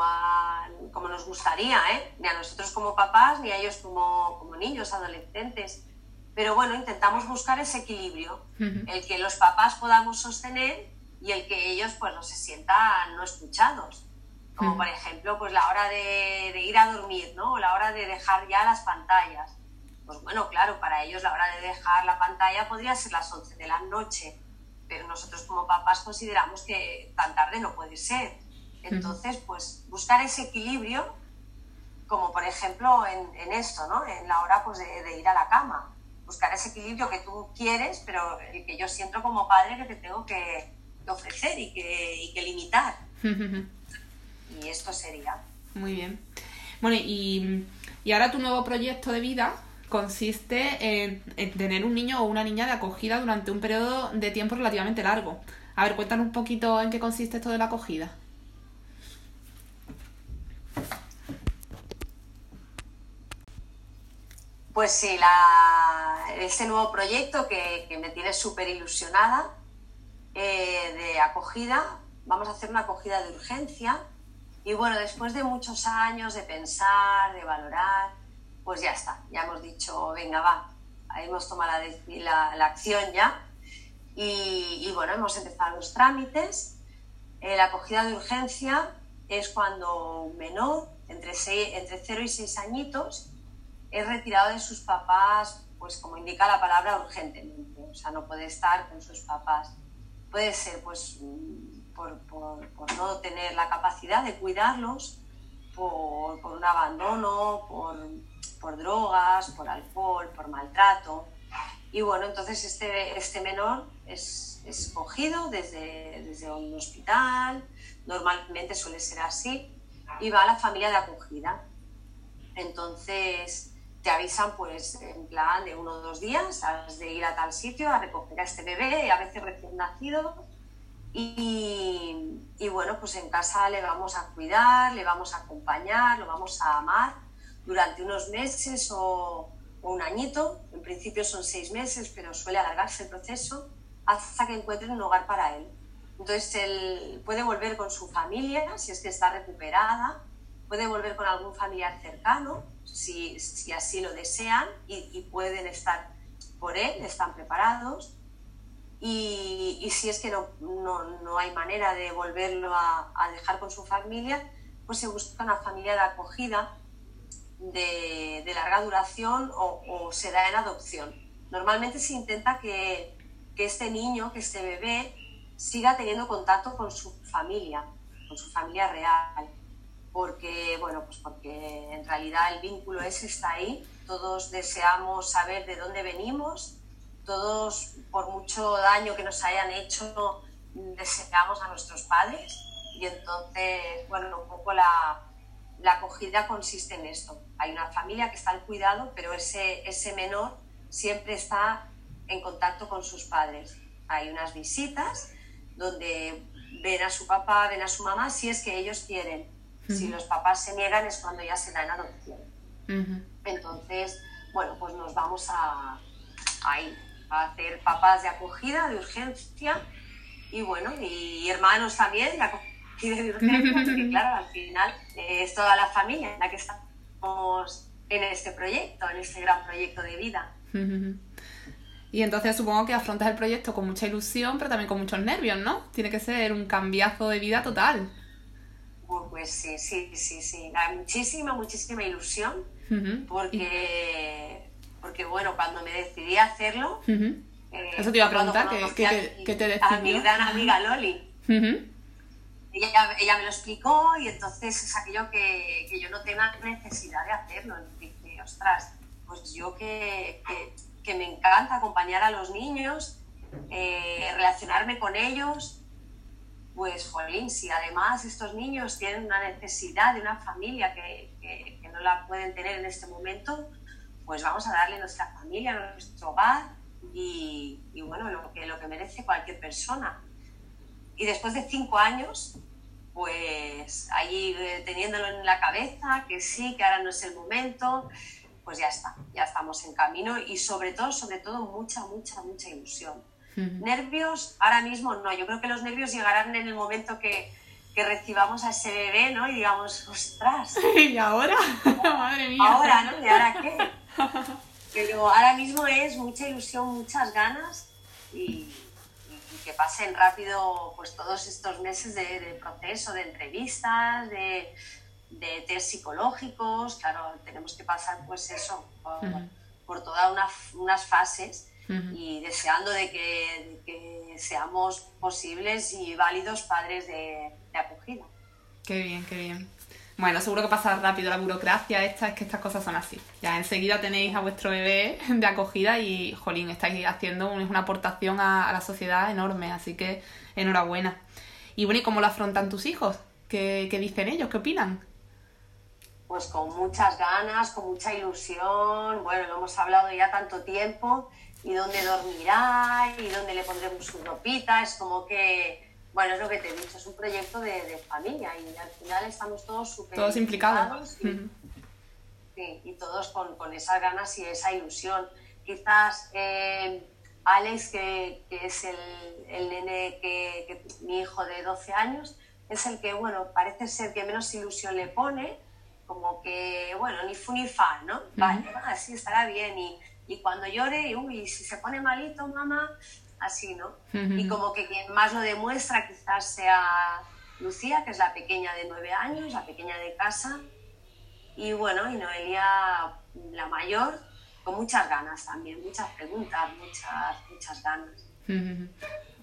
como nos gustaría, ¿eh? Ni a nosotros como papás, ni a ellos como, como niños, adolescentes. Pero bueno, intentamos buscar ese equilibrio, el que los papás podamos sostener y el que ellos pues no se sientan no escuchados. Como por ejemplo, pues la hora de, de, ir a dormir, ¿no? O la hora de dejar ya las pantallas. Pues bueno, claro, para ellos la hora de dejar la pantalla podría ser las 11 de la noche, pero nosotros como papás consideramos que tan tarde no puede ser. Entonces, pues buscar ese equilibrio, como por ejemplo en, en esto, ¿no? En la hora pues, de, de ir a la cama buscar ese equilibrio que tú quieres, pero el que yo siento como padre que te tengo que, ofrecer y que, y que limitar. y esto sería. Muy bien. Bueno, y, y, ahora tu nuevo proyecto de vida consiste en, en, tener un niño o una niña de acogida durante un periodo de tiempo relativamente largo. A ver, cuéntanos un poquito en qué consiste esto de la acogida. Pues sí, la, este nuevo proyecto que, que me tiene súper ilusionada eh, de acogida, vamos a hacer una acogida de urgencia. Y bueno, después de muchos años de pensar, de valorar, pues ya está, ya hemos dicho, venga, va, hemos tomado la, la, acción ya y, bueno, hemos empezado los trámites. Eh, la acogida de urgencia es cuando un menor, entre, entre 0 y 6 añitos, es retirado de sus papás, pues como indica la palabra, urgentemente, o sea, no puede estar con sus papás puede ser pues por, por, por, no tener la capacidad de cuidarlos, por, por un abandono, por, drogas, por alcohol, por maltrato. Y bueno, entonces este, este menor es escogido desde, desde un hospital, normalmente suele ser así, y va a la familia de acogida. Entonces, te avisan pues en plan de uno o dos días, has de ir a tal sitio a recoger a este bebé, a veces recién nacido, y, y, bueno, pues en casa le vamos a cuidar, le vamos a acompañar, lo vamos a amar durante unos meses o, o un añito, en principio son seis meses, pero suele alargarse el proceso, hasta que encuentren un hogar para él. Entonces él puede volver con su familia, si es que está recuperada, puede volver con algún familiar cercano, si, si así lo desean, y, pueden estar por él, están preparados. Y, y si es que no, no, no, hay manera de volverlo a, dejar con su familia, pues se busca una familia de acogida de, de larga duración o, o, se da en adopción. Normalmente se intenta que, que este niño, que este bebé, siga teniendo contacto con su familia, con su familia real, porque, bueno, pues porque en realidad el vínculo ese está ahí, todos deseamos saber de dónde venimos, todos, por mucho daño que nos hayan hecho, deseamos a nuestros padres y entonces, bueno, un poco la, la acogida consiste en esto. Hay una familia que está al cuidado, pero ese, ese menor siempre está en contacto con sus padres. Hay unas visitas donde ven a su papá, ven a su mamá, si es que ellos quieren. Si los papás se niegan es cuando ya se da en adopción. Entonces, bueno, pues nos vamos a, a hacer papás de acogida, de urgencia, y bueno, y hermanos también de acogida de urgencia, porque claro, al final eh, es toda la familia en la que estamos en este proyecto, en este gran proyecto de vida. Y entonces supongo que afrontas el proyecto con mucha ilusión, pero también con muchos nervios, ¿no? Tiene que ser un cambiazo de vida total. Pues sí, sí, sí, sí. Hay muchísima, muchísima ilusión, porque, porque bueno, cuando me decidí a hacerlo... Eh, Eso te iba a preguntar, ¿qué, te decidió? A mi gran amiga Loli. ella, ella, me lo explicó y entonces es aquello que, que yo no tenga necesidad de hacerlo. Dije, ostras, pues yo que que me encanta acompañar a los niños, eh, relacionarme con ellos, pues, jolín, si además estos niños tienen una necesidad de una familia que, no la pueden tener en este momento, pues vamos a darle nuestra familia, nuestro hogar y, y, bueno, lo que, lo que merece cualquier persona. Y después de cinco años, pues ahí eh, teniéndolo en la cabeza, que sí, que ahora no es el momento, pues ya está, ya estamos en camino y sobre todo, sobre todo, mucha, mucha, mucha ilusión. Nervios, ahora mismo no, yo creo que los nervios llegarán en el momento que, que recibamos a ese bebé, ¿no? Y digamos, ostras. ¿Y ahora? Madre mía. Ahora, ¿no? ¿Y ahora qué? Pero ahora mismo es mucha ilusión, muchas ganas y, que pasen rápido pues todos estos meses de, de proceso, de entrevistas, de, de test psicológicos, claro, tenemos que pasar pues eso, por, todas unas fases y deseando de que, seamos posibles y válidos padres de, acogida. Qué bien, qué bien. Bueno, seguro que pasa rápido la burocracia esta, es que estas cosas son así. Ya enseguida tenéis a vuestro bebé de acogida y, jolín, estáis haciendo una aportación a, la sociedad enorme, así que enhorabuena. Y bueno, ¿y cómo lo afrontan tus hijos? ¿Qué, qué dicen ellos? ¿Qué opinan? pues con muchas ganas, con mucha ilusión. Bueno, lo hemos hablado ya tanto tiempo. Y dónde dormirá, y dónde le pondremos su ropita. Es como que, bueno, es lo que te he dicho, es un proyecto de, familia y al final estamos todos súper. Todos implicados. Y, sí, y todos con, con, esas ganas y esa ilusión. Quizás eh, Alex, que, que, es el, el nene que, que mi hijo de 12 años, es el que, bueno, parece ser que menos ilusión le pone como que, bueno, ni fu ni fa, ¿no? Vale, así estará bien. Y, y cuando llore, uy, si se pone malito, mamá, así, ¿no? Y como que quien más lo demuestra quizás sea Lucía, que es la pequeña de nueve años, la pequeña de casa. Y bueno, y Noelia, la mayor, con muchas ganas también, muchas preguntas, muchas, muchas ganas.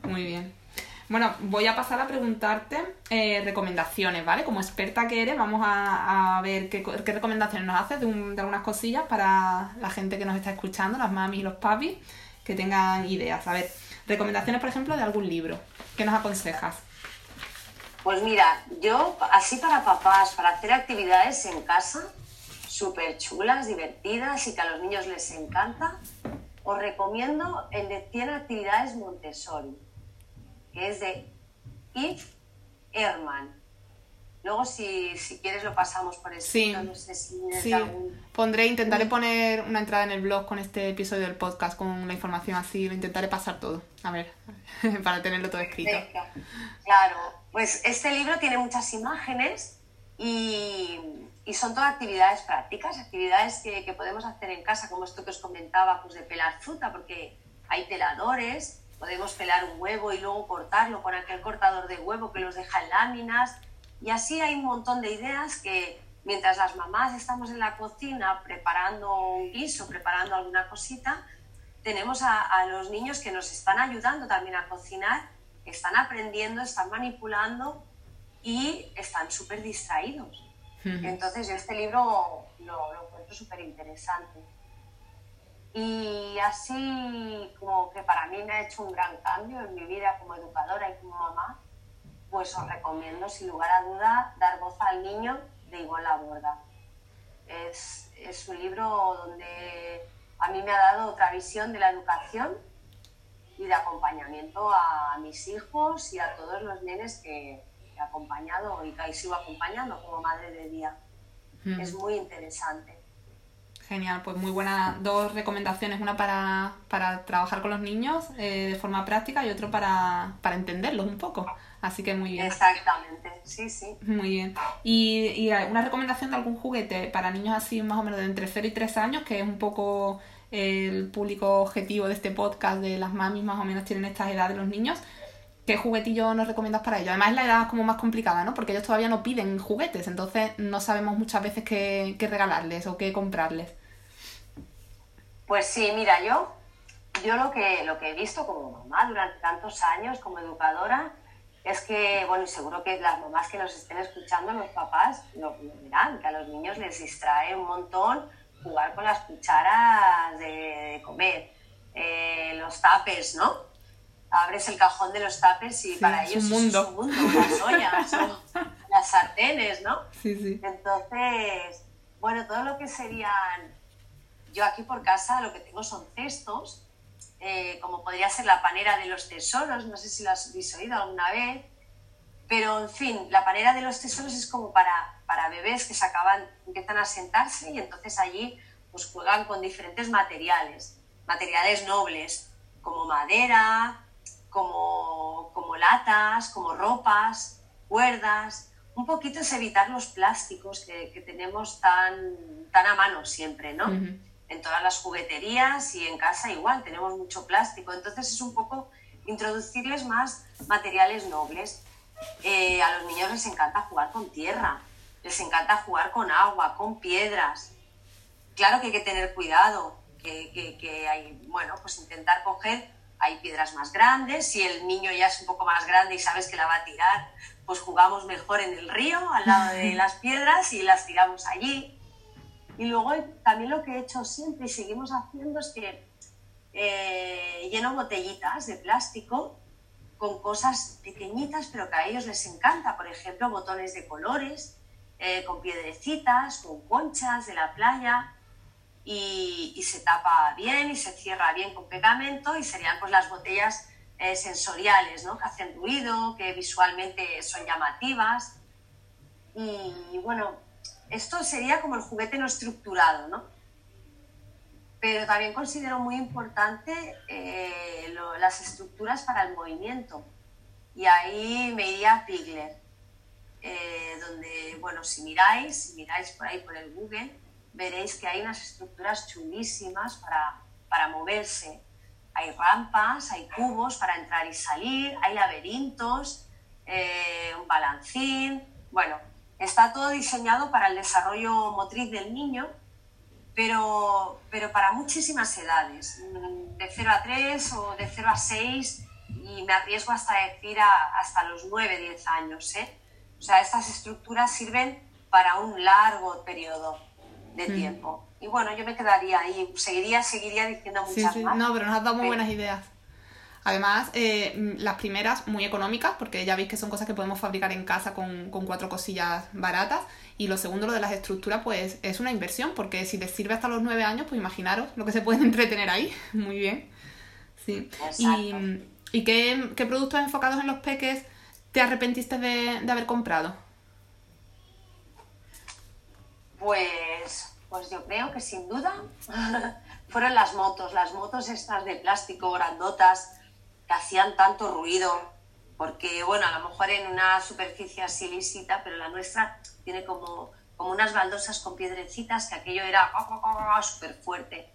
Muy bien. Bueno, voy a pasar a preguntarte eh, recomendaciones, ¿vale? Como experta que eres, vamos a, ver qué, recomendaciones nos haces de, algunas cosillas para la gente que nos está escuchando, las mamis y los papis, que tengan ideas. A ver, recomendaciones, por ejemplo, de algún libro. ¿Qué nos aconsejas? Pues mira, yo así para papás, para hacer actividades en casa, súper chulas, divertidas y que a los niños les encanta, os recomiendo el de 100 actividades Montessori que es de Yves Herman. Luego, si, si quieres, lo pasamos por escrito. Sí. No sé si Sí, algún- pondré, intentaré poner una entrada en el blog con este episodio del podcast, con la información así, lo intentaré pasar todo, a ver, para tenerlo todo escrito. Claro, pues este libro tiene muchas imágenes y, y son todas actividades prácticas, actividades que, que podemos hacer en casa, como esto que os comentaba, pues de pelar fruta, porque hay peladores, podemos pelar un huevo y luego cortarlo con aquel cortador de huevo que los deja en láminas. Y así hay un montón de ideas que mientras las mamás estamos en la cocina preparando un guiso, preparando alguna cosita, tenemos a, a los niños que nos están ayudando también a cocinar, están aprendiendo, están manipulando y están súper distraídos. Entonces yo este libro lo, lo encuentro súper interesante. Y así como que para mí me ha hecho un gran cambio en mi vida como educadora y como mamá, pues os recomiendo sin lugar a duda Dar voz al niño de Ivonne Laborda. Es, es un libro donde a mí me ha dado otra visión de la educación y de acompañamiento a mis hijos y a todos los nenes que he acompañado y que sigo acompañando como madre de día. Ujú. Es muy interesante. Genial, pues muy buenas dos recomendaciones, una para, para trabajar con los niños eh, de forma práctica y otro para, para entenderlos un poco. Así que muy bien. Exactamente, sí, sí. Muy bien. Y, y una recomendación de algún juguete para niños así más o menos de entre 0 y 3 años, que es un poco el público objetivo de este podcast, de las mamis más o menos tienen esta edad de los niños. ¿Qué juguetillo nos recomiendas para ellos? Además, la edad es como más complicada, ¿no? Porque ellos todavía no piden juguetes, entonces no sabemos muchas veces qué, qué regalarles o qué comprarles. Pues sí, mira, yo, yo lo, que, lo que he visto como mamá durante tantos años, como educadora, es que, bueno, y seguro que las mamás que nos estén escuchando, los papás, lo, verán, que a los niños les distrae un montón jugar con las cucharas de, de comer, eh, los tapes, ¿no? Abres el cajón de los tapes y Sí, para ellos es un mundo, las ollas, ¿no? las sartenes, ¿no? Sí, sí. Entonces, bueno, todo lo que serían, yo aquí por casa lo que tengo son cestos, eh, como podría ser la panera de los tesoros, no sé si lo has habéis oído alguna vez, pero en fin, la panera de los tesoros es como para, para bebés que se acaban, empiezan a sentarse y entonces allí pues juegan con diferentes materiales, materiales nobles, como madera, como, como latas, como ropas, cuerdas. Un poquito es evitar los plásticos que, que tenemos tan, tan a mano siempre, ¿no? En todas las jugueterías y en casa igual, tenemos mucho plástico. Entonces es un poco introducirles más materiales nobles. Eh, a los niños les encanta jugar con tierra, les encanta jugar con agua, con piedras. Claro que hay que tener cuidado, que, que- que hay, bueno, pues intentar coger, hay piedras más grandes, si el niño ya es un poco más grande y sabes que la va a tirar, pues jugamos mejor en el río, al lado de las piedras y las tiramos allí. Y luego también lo que he hecho siempre y seguimos haciendo es que eh, lleno botellitas de plástico con cosas pequeñitas, pero que a ellos les encanta. Por ejemplo, botones de colores, eh, con piedrecitas, con conchas de la playa. Y, se tapa bien y se cierra bien con pegamento y serían pues las botellas eh, sensoriales, ¿no? Que hacen ruido, que visualmente son llamativas. Y bueno, esto sería como el juguete no estructurado, ¿no? Pero también considero muy importante eh, las estructuras para el movimiento. Y ahí me iría a Pigler, eh, donde, bueno, si miráis, si miráis por ahí por el Google, veréis que hay unas estructuras chulísimas para, para moverse. Hay rampas, hay cubos para entrar y salir, hay laberintos, eh, un balancín. Bueno, está todo diseñado para el desarrollo motriz del niño, pero, pero para muchísimas edades, mm, de 0 a 3 o de 0 a 6 y me arriesgo hasta decir a- hasta los 9, 10 años. ¿eh? O sea, estas estructuras sirven para un largo periodo de Mm. tiempo. Y bueno, yo me quedaría ahí, seguiría, seguiría diciendo Sí, muchas sí. más. No, pero nos has dado muy Sí. buenas ideas. Además, eh, las primeras muy económicas, porque ya veis que son cosas que podemos fabricar en casa con, con cuatro cosillas baratas. Y lo segundo, lo de las estructuras, pues es una inversión, porque si les sirve hasta los nueve años, pues imaginaros lo que se puede entretener ahí. Muy bien. Sí. Y. ¿y qué, qué productos enfocados en los peques te arrepentiste de, de haber comprado? Pues, pues yo creo que sin duda fueron las motos, las motos estas de plástico grandotas que hacían tanto ruido, porque bueno, a lo mejor en una superficie así lícita, pero la nuestra tiene como, como unas baldosas con piedrecitas que aquello era súper fuerte.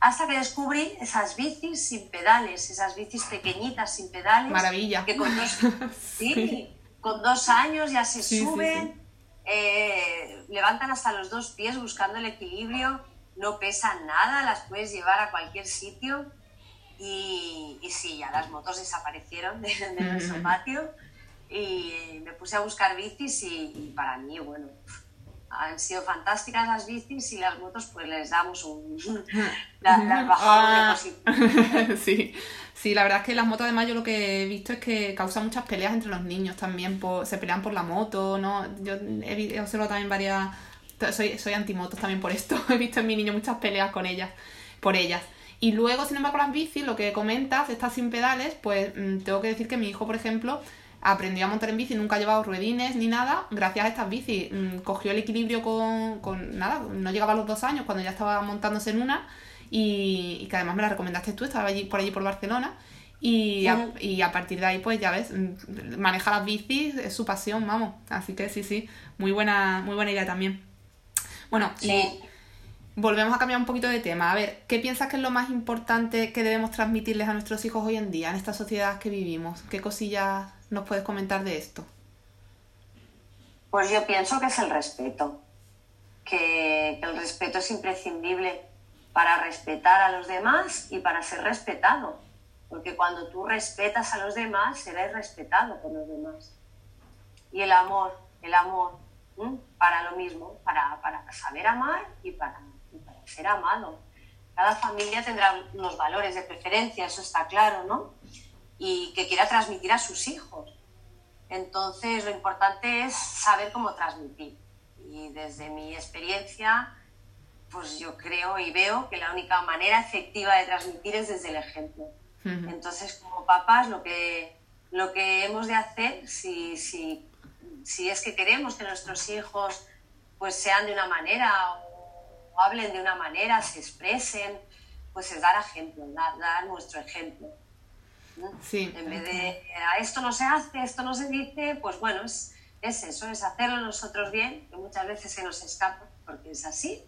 Hasta que descubrí esas bicis sin pedales, esas bicis pequeñitas sin pedales. Maravilla. Que con dos, sí, con dos años ya se suben, eh, levantan hasta los dos pies buscando el equilibrio, no pesan nada, las puedes llevar a cualquier sitio. Y, y sí, ya las motos desaparecieron de, nuestro patio. Y me puse a buscar bicis y, para mí, bueno, han sido fantásticas las bicis y las motos pues les damos un... las, ah. sí. Sí, la verdad es que las motos además yo lo que he visto es que causan muchas peleas entre los niños también, se pelean por la moto, ¿no? Yo he, he observado también varias... Soy, soy antimotos también por esto, he visto en mi niño muchas peleas con ellas, por ellas. Y luego, sin embargo, las bicis, lo que comentas, estas sin pedales, pues mm, tengo que decir que mi hijo, por ejemplo, aprendió a montar en bici, nunca ha llevado ruedines ni nada, gracias a estas bicis. Mm, cogió el equilibrio con, con, nada, no llegaba a los dos años cuando ya estaba montándose en una y, que además me la recomendaste tú, estaba allí, por allí por Barcelona. Y a, y a partir de ahí, pues ya ves, mm, maneja las bicis, es su pasión, vamos. Así que sí, sí, muy buena, muy buena idea también. Bueno, y volvemos a cambiar un poquito de tema. A ver, ¿qué piensas que es lo más importante que debemos transmitirles a nuestros hijos hoy en día, en esta sociedad que vivimos? ¿Qué cosillas nos puedes comentar de esto? Pues yo pienso que es el respeto, que, el respeto es imprescindible para respetar a los demás y para ser respetado, porque cuando tú respetas a los demás, serás respetado por los demás. Y el amor, el amor, para lo mismo, para, para saber amar y para ser amado. Cada familia tendrá unos valores de preferencia, eso está claro, ¿no? Y que quiera transmitir a sus hijos. Entonces, lo importante es saber cómo transmitir. Y desde mi experiencia, pues yo creo y veo que la única manera efectiva de transmitir es desde el ejemplo. Entonces, como papás, lo que, lo que hemos de hacer, si, si, si es que queremos que nuestros hijos pues sean de una manera hablen de una manera, se expresen, pues es dar ejemplo, dar, nuestro ejemplo. Sí. En vez de a esto no se hace, esto no se dice, pues bueno, es, es eso, es hacerlo nosotros bien, que muchas veces se nos escapa, porque es así,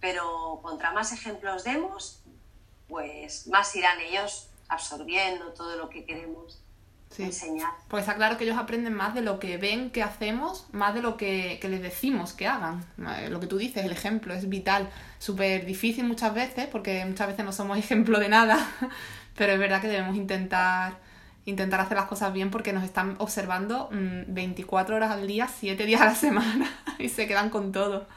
pero contra más ejemplos demos, pues más irán ellos absorbiendo todo lo que queremos enseñar. Pues está claro que ellos aprenden más de lo que ven que hacemos, más de lo que, les decimos que hagan. Eh, lo que tú dices, el ejemplo es vital, súper difícil muchas veces, porque muchas veces no somos ejemplo de nada, pero es verdad que debemos intentar intentar hacer las cosas bien porque nos están observando 24 mm, horas al día, 7 días a la semana y se quedan con todo.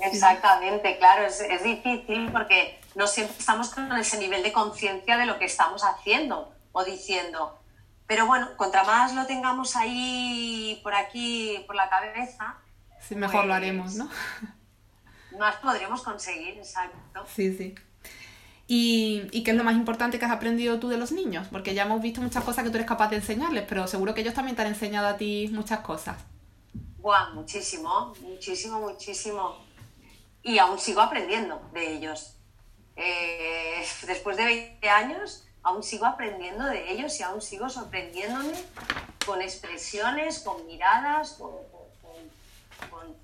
Exactamente, claro, es, es difícil porque no siempre estamos con ese nivel de conciencia de lo que estamos haciendo o diciendo. Pero bueno, contra más lo tengamos ahí, por aquí, por la cabeza. Sí, mejor lo haremos, ¿no? Más podremos conseguir, exacto. Sí, sí. ¿Y, ¿Y, qué es lo más importante que has aprendido tú de los niños? Porque ya hemos visto muchas cosas que tú eres capaz de enseñarles, pero seguro que ellos también te han enseñado a ti muchas cosas. Buah, muchísimo, muchísimo, muchísimo. Y aún sigo aprendiendo de ellos. Eh, después de 20 años, aún sigo aprendiendo de ellos y aún sigo sorprendiéndome con expresiones, con miradas, con,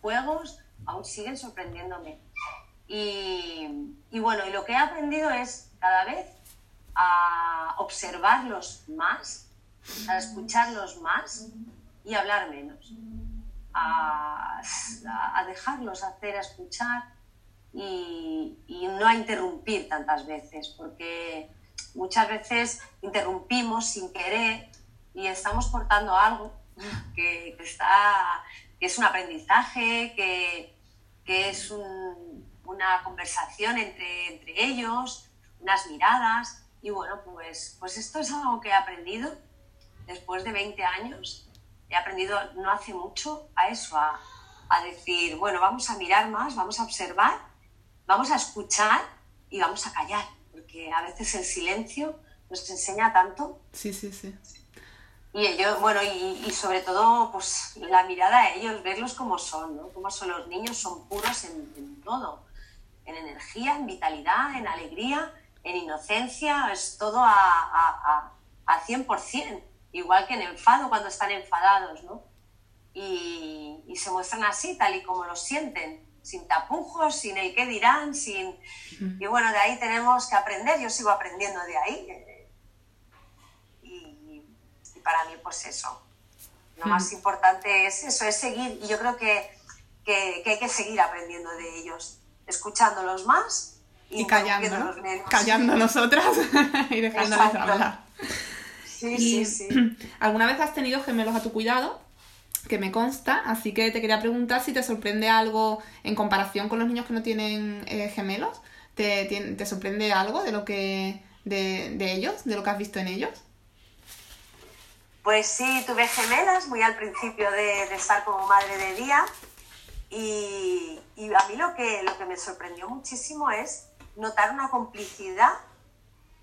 juegos, aún siguen sorprendiéndome. Y, bueno, y lo que he aprendido es cada vez a observarlos más, a escucharlos más y hablar menos, a, dejarlos hacer, a escuchar y, y no a interrumpir tantas veces, porque muchas veces interrumpimos sin querer y estamos cortando algo que, está, que es un aprendizaje, que, que es una conversación entre, entre, ellos, unas miradas. Y bueno, pues, pues esto es algo que he aprendido después de 20 años. He aprendido no hace mucho a eso, a, a decir, bueno, vamos a mirar más, vamos a observar, vamos a escuchar y vamos a callar porque a veces el silencio nos enseña tanto. Sí, sí, sí. y ellos, bueno, y, sobre todo, pues la mirada a ellos, verlos como son, ¿no? Como son los niños, son puros en, todo, en energía, en vitalidad, en alegría, en inocencia, es todo a, a, a, 100%, igual que en enfado cuando están enfadados, ¿no? Y, y, se muestran así, tal y como lo sienten, sin tapujos, sin el qué dirán, sin... Y bueno, de ahí tenemos que aprender, yo sigo aprendiendo de ahí, para mí pues eso. Lo más importante es eso, es seguir. Y yo creo que, que, hay que seguir aprendiendo de ellos, escuchándolos más y, callando, callando nosotras y dejándoles hablar. Sí, sí, sí. ¿Alguna vez has tenido gemelos a tu cuidado? Que me consta, así que te quería preguntar si te sorprende algo en comparación con los niños que no tienen eh, gemelos. ¿Te, ¿Te, sorprende algo de lo que de, de ellos, de lo que has visto en ellos? Pues sí, tuve gemelas muy al principio de, estar como madre de día y, a mí lo que, lo que me sorprendió muchísimo es notar una complicidad,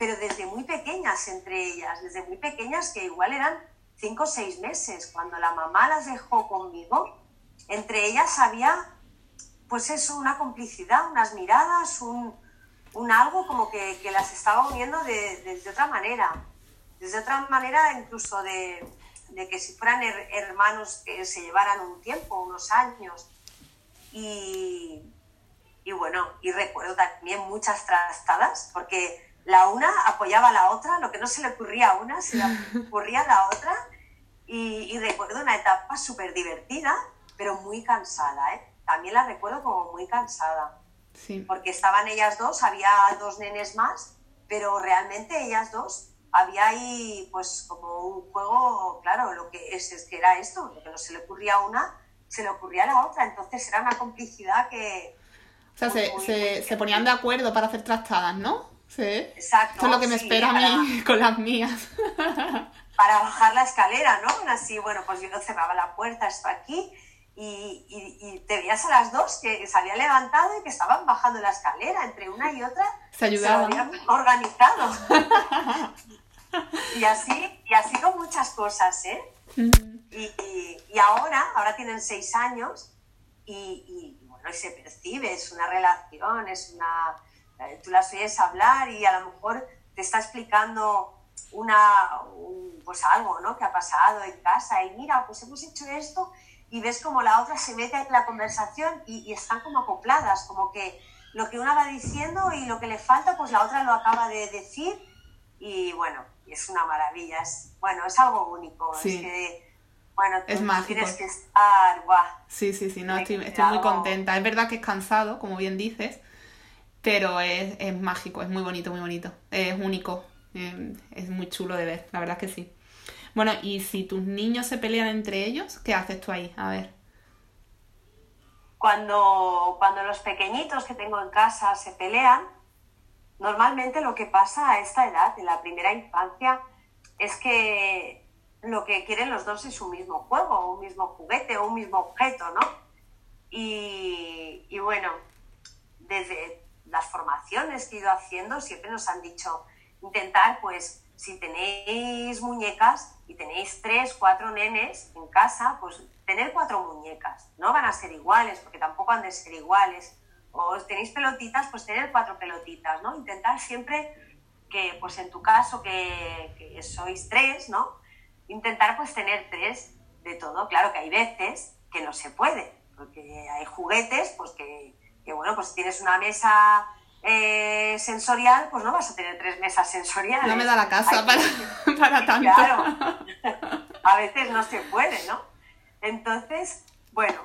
pero desde muy pequeñas entre ellas, desde muy pequeñas que igual eran cinco o seis meses, cuando la mamá las dejó conmigo, entre ellas había pues eso, una complicidad, unas miradas, un, algo como que, las estaba uniendo de, de otra manera de otra manera incluso de, que si fueran hermanos que se llevaran un tiempo, unos años. Y, bueno, y recuerdo también muchas trastadas, porque la una apoyaba a la otra, lo que no se le ocurría a una, se le ocurría a la otra. Y, recuerdo una etapa súper divertida, pero muy cansada, ¿eh? También la recuerdo como muy cansada. Porque estaban ellas dos, había dos nenes más, pero realmente ellas dos había ahí pues como un juego, claro, lo que es, es que era esto, lo que no se le ocurría a una, se le ocurría a la otra, entonces era una complicidad que... O sea, se, se, ponían de acuerdo para hacer trastadas, ¿no? Sí. Exacto. Esto es lo que me espera a mí con las mías. para bajar la escalera, ¿no? Así, bueno, pues yo cerraba la puerta, esto aquí, y, y, te veías a las dos que se había levantado y que estaban bajando la escalera entre una y otra. Se ayudaban. Se habían organizado. y así, y así con muchas cosas, ¿eh? Mm. Y, y, ahora, ahora tienen seis años y, bueno, y se percibe, es una relación, es una... Eh, tú las oyes hablar y a lo mejor te está explicando una, pues algo, ¿no? Que ha pasado en casa y mira, pues hemos hecho esto y ves como la otra se mete en la conversación y, y están como acopladas, como que lo que una va diciendo y lo que le falta, pues la otra lo acaba de decir y bueno, es una maravilla, es, bueno, es algo único, es que, bueno, es mágico. tienes que estar, guau. Sí, sí, sí, no, estoy, muy contenta, es verdad que es cansado, como bien dices, pero es, es mágico, es muy bonito, muy bonito, es único, em, es muy chulo de ver, la verdad es que sí. Bueno, y si tus niños se pelean entre ellos, ¿qué haces tú ahí? A ver. Cuando, cuando los pequeñitos que tengo en casa se pelean, Normalmente lo que pasa a esta edad, en la primera infancia, es que lo que quieren los dos es un mismo juego, un mismo juguete o un mismo objeto, ¿no? Y, bueno, desde las formaciones que he ido haciendo siempre nos han dicho, intentar pues si tenéis muñecas y tenéis tres, cuatro nenes en casa, pues tener cuatro muñecas. No van a ser iguales, porque tampoco han de ser iguales o tenéis pelotitas, pues tener cuatro pelotitas, ¿no? Intentar siempre que, pues en tu caso, que, sois tres, ¿no? Intentar pues tener tres de todo. Claro que hay veces que no se puede, porque hay juguetes, pues que, bueno, pues si tienes una mesa eh, sensorial, pues no vas a tener tres mesas sensoriales. No me da la casa para, para tanto. Claro, a veces no se puede, ¿no? Entonces, bueno,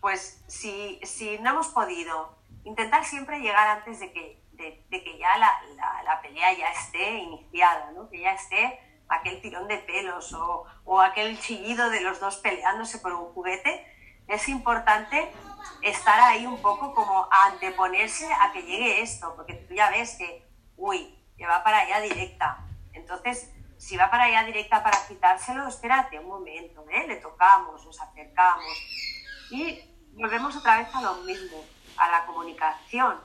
pues si, si no hemos podido intentar siempre llegar antes de que, de, que ya la, la, pelea ya esté iniciada, ¿no? que ya esté aquel tirón de pelos o, o, aquel chillido de los dos peleándose por un juguete, es importante estar ahí un poco como anteponerse a que llegue esto, porque tú ya ves que, uy, que va para allá directa. Entonces, si va para allá directa para quitárselo, espérate un momento, ¿eh? le tocamos, nos acercamos y volvemos otra vez a lo mismo a la comunicación.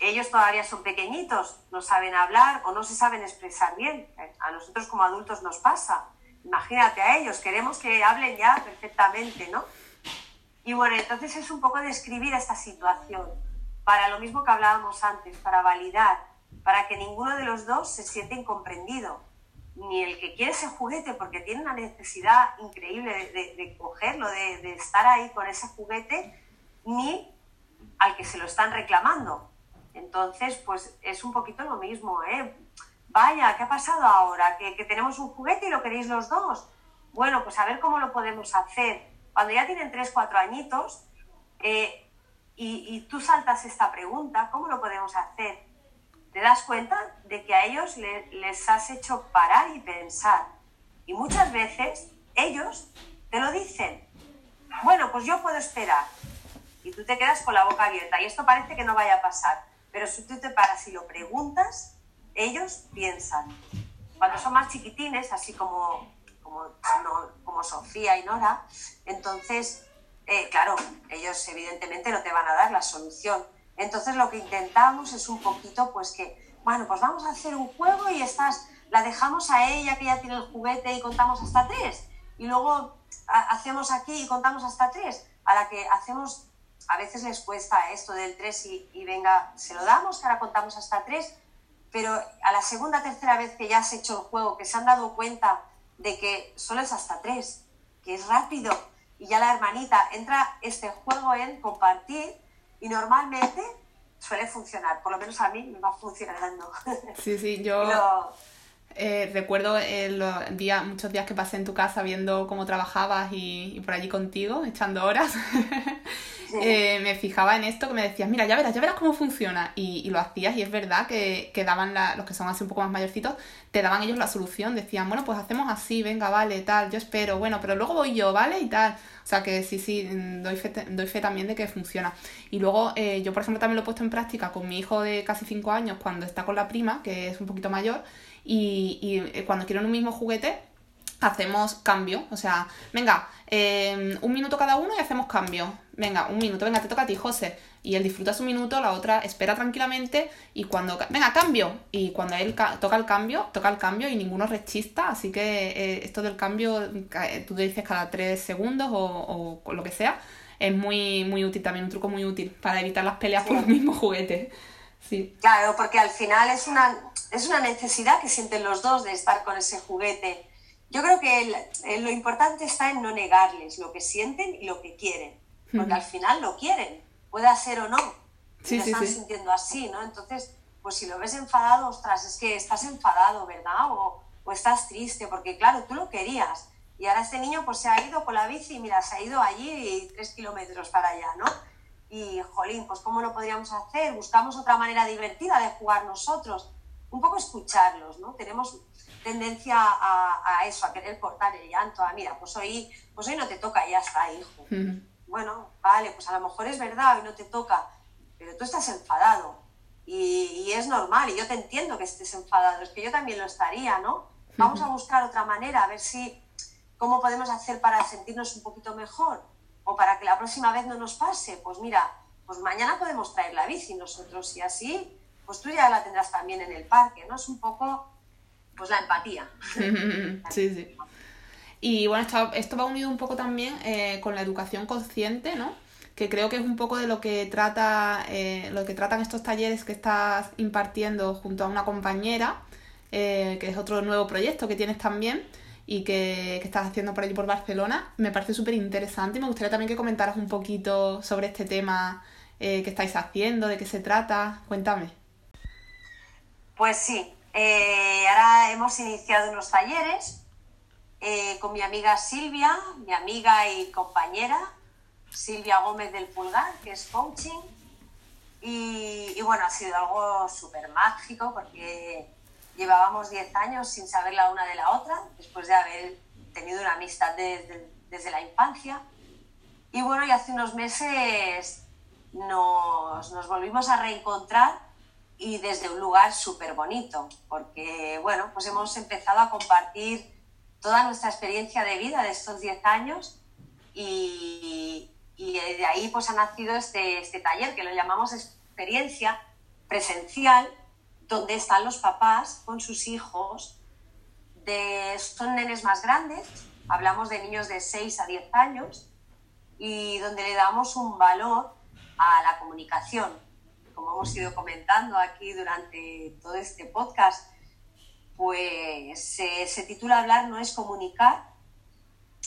Ellos todavía son pequeñitos, no saben hablar o no se saben expresar bien. A nosotros como adultos nos pasa. imagínate a ellos, queremos que hablen ya perfectamente, ¿no? Y bueno, entonces es un poco describir esta situación, para lo mismo que hablábamos antes, para validar, para que ninguno de los dos se siente incomprendido, ni el que quiere ese juguete porque tiene una necesidad increíble de, cogerlo, de, de, estar ahí con ese juguete, ni al que se lo están reclamando. Entonces, pues es un poquito lo mismo, ¿eh? Vaya, ¿qué ha pasado ahora? ¿Que, que tenemos un juguete y lo queréis los dos? Bueno, pues a ver cómo lo podemos hacer cuando ya tienen 3, 4 añitos eh, y, tú saltas esta pregunta, ¿cómo lo podemos hacer? Te das cuenta de que a ellos les has hecho parar y pensar. Y muchas veces ellos te lo dicen. Bueno, pues yo puedo esperar. Y tú te quedas con la boca abierta. Y esto parece que no vaya a pasar. Pero si tú te paras y lo preguntas, ellos piensan. Cuando son más chiquitines, así como como, Sofía y Nora. Entonces, eh, claro, ellos evidentemente no te van a dar la solución. Entonces lo que intentamos es un poquito, pues que, bueno, pues vamos a hacer un juego y estás, la dejamos a ella que ya tiene el juguete y contamos hasta tres. Y luego hacemos aquí y contamos hasta tres. A la que hacemos, a veces les cuesta esto del tres y, y venga, se lo damos, que ahora contamos hasta tres. Pero a la segunda, tercera vez que ya has hecho el juego, que se han dado cuenta de que solo es hasta tres, que es rápido. Y ya la hermanita entra este juego en compartir y normalmente suele funcionar, por lo menos a mí me va funcionando. Sí, sí, yo eh, recuerdo los días, muchos días que pasé en tu casa viendo cómo trabajabas y, y por allí contigo, echando horas. Eh, me fijaba en esto que me decías, mira, ya verás, ya verás cómo funciona. Y, lo hacías y es verdad que, que daban los que son así un poco más mayorcitos, te daban ellos la solución. Decían, bueno, pues hacemos así, venga, vale, tal, yo espero, bueno, pero luego voy yo, ¿vale? Y tal. O sea que sí, sí, doy fe, doy fe también de que funciona. Y luego eh, yo, por ejemplo, también lo he puesto en práctica con mi hijo de casi 5 años cuando está con la prima, que es un poquito mayor, y, y eh, cuando quieren un mismo juguete, hacemos cambio. O sea, venga, em, un minuto cada uno y hacemos cambio. Venga, un minuto, venga, te toca a ti, José. Y él disfruta su minuto, la otra espera tranquilamente y cuando... Venga, cambio. Y cuando él toca el cambio, toca el cambio y ninguno rechista. Así que eh, esto del cambio, eh, tú te dices cada tres segundos o, lo que sea, es muy, muy útil también, un truco muy útil para evitar las peleas por los mismos juguetes. Sí. Claro, porque al final es una, es una necesidad que sienten los dos de estar con ese juguete yo creo que lo importante está en no negarles lo que sienten y lo que quieren, porque al final lo quieren, pueda ser o no, sí, lo están sintiendo así, ¿no? Entonces, pues si lo ves enfadado, ostras, es que estás enfadado, ¿verdad? O, o estás triste, porque claro, tú lo querías. Y ahora este niño pues se ha ido con la bici y mira, se ha ido allí tres kilómetros para allá, ¿no? Y, jolín, pues ¿cómo lo podríamos hacer? Buscamos otra manera divertida de jugar nosotros. Un poco escucharlos, ¿no? Tenemos tendencia a, a, eso, a querer cortar el llanto, a mira, pues hoy, pues hoy no te toca y ya está, hijo. Bueno, vale, pues a lo mejor es verdad, hoy no te toca, pero tú estás enfadado y, y, es normal y yo te entiendo que estés enfadado, es que yo también lo estaría, ¿no? Vamos a buscar otra manera, a ver si, cómo podemos hacer para sentirnos un poquito mejor o para que la próxima vez no nos pase. Pues mira, pues mañana podemos traer la bici nosotros y así, pues tú ya la tendrás también en el parque, ¿no? Es un poco pues la empatía. sí, sí. Y bueno, esto, esto va unido un poco también eh, con la educación consciente, ¿no? Que creo que es un poco de lo que trata, eh, lo que tratan estos talleres que estás impartiendo junto a una compañera, eh, que es otro nuevo proyecto que tienes también y que, que estás haciendo por allí por Barcelona. Me parece súper interesante y me gustaría también que comentaras un poquito sobre este tema que estáis haciendo, de qué se trata. Cuéntame. Pues sí, eh, ahora hemos iniciado unos talleres eh, con mi amiga Silvia, mi amiga y compañera, Silvia Gómez del Pulgar, que es coaching. Y, bueno, ha sido algo súper mágico porque llevábamos 10 años sin saber la una de la otra, después de haber tenido una amistad desde, desde la infancia. Y bueno, y hace unos meses nos, nos volvimos a reencontrar y desde un lugar súper bonito, porque bueno, pues hemos empezado a compartir toda nuestra experiencia de vida de estos 10 años y, y, de ahí pues ha nacido este, este taller que lo llamamos experiencia presencial, donde están los papás con sus hijos de, son nenes más grandes, hablamos de niños de 6 a 10 años, y donde le damos un valor a la comunicación. Como hemos ido comentando aquí durante todo este podcast, pues se, se titula Hablar no es comunicar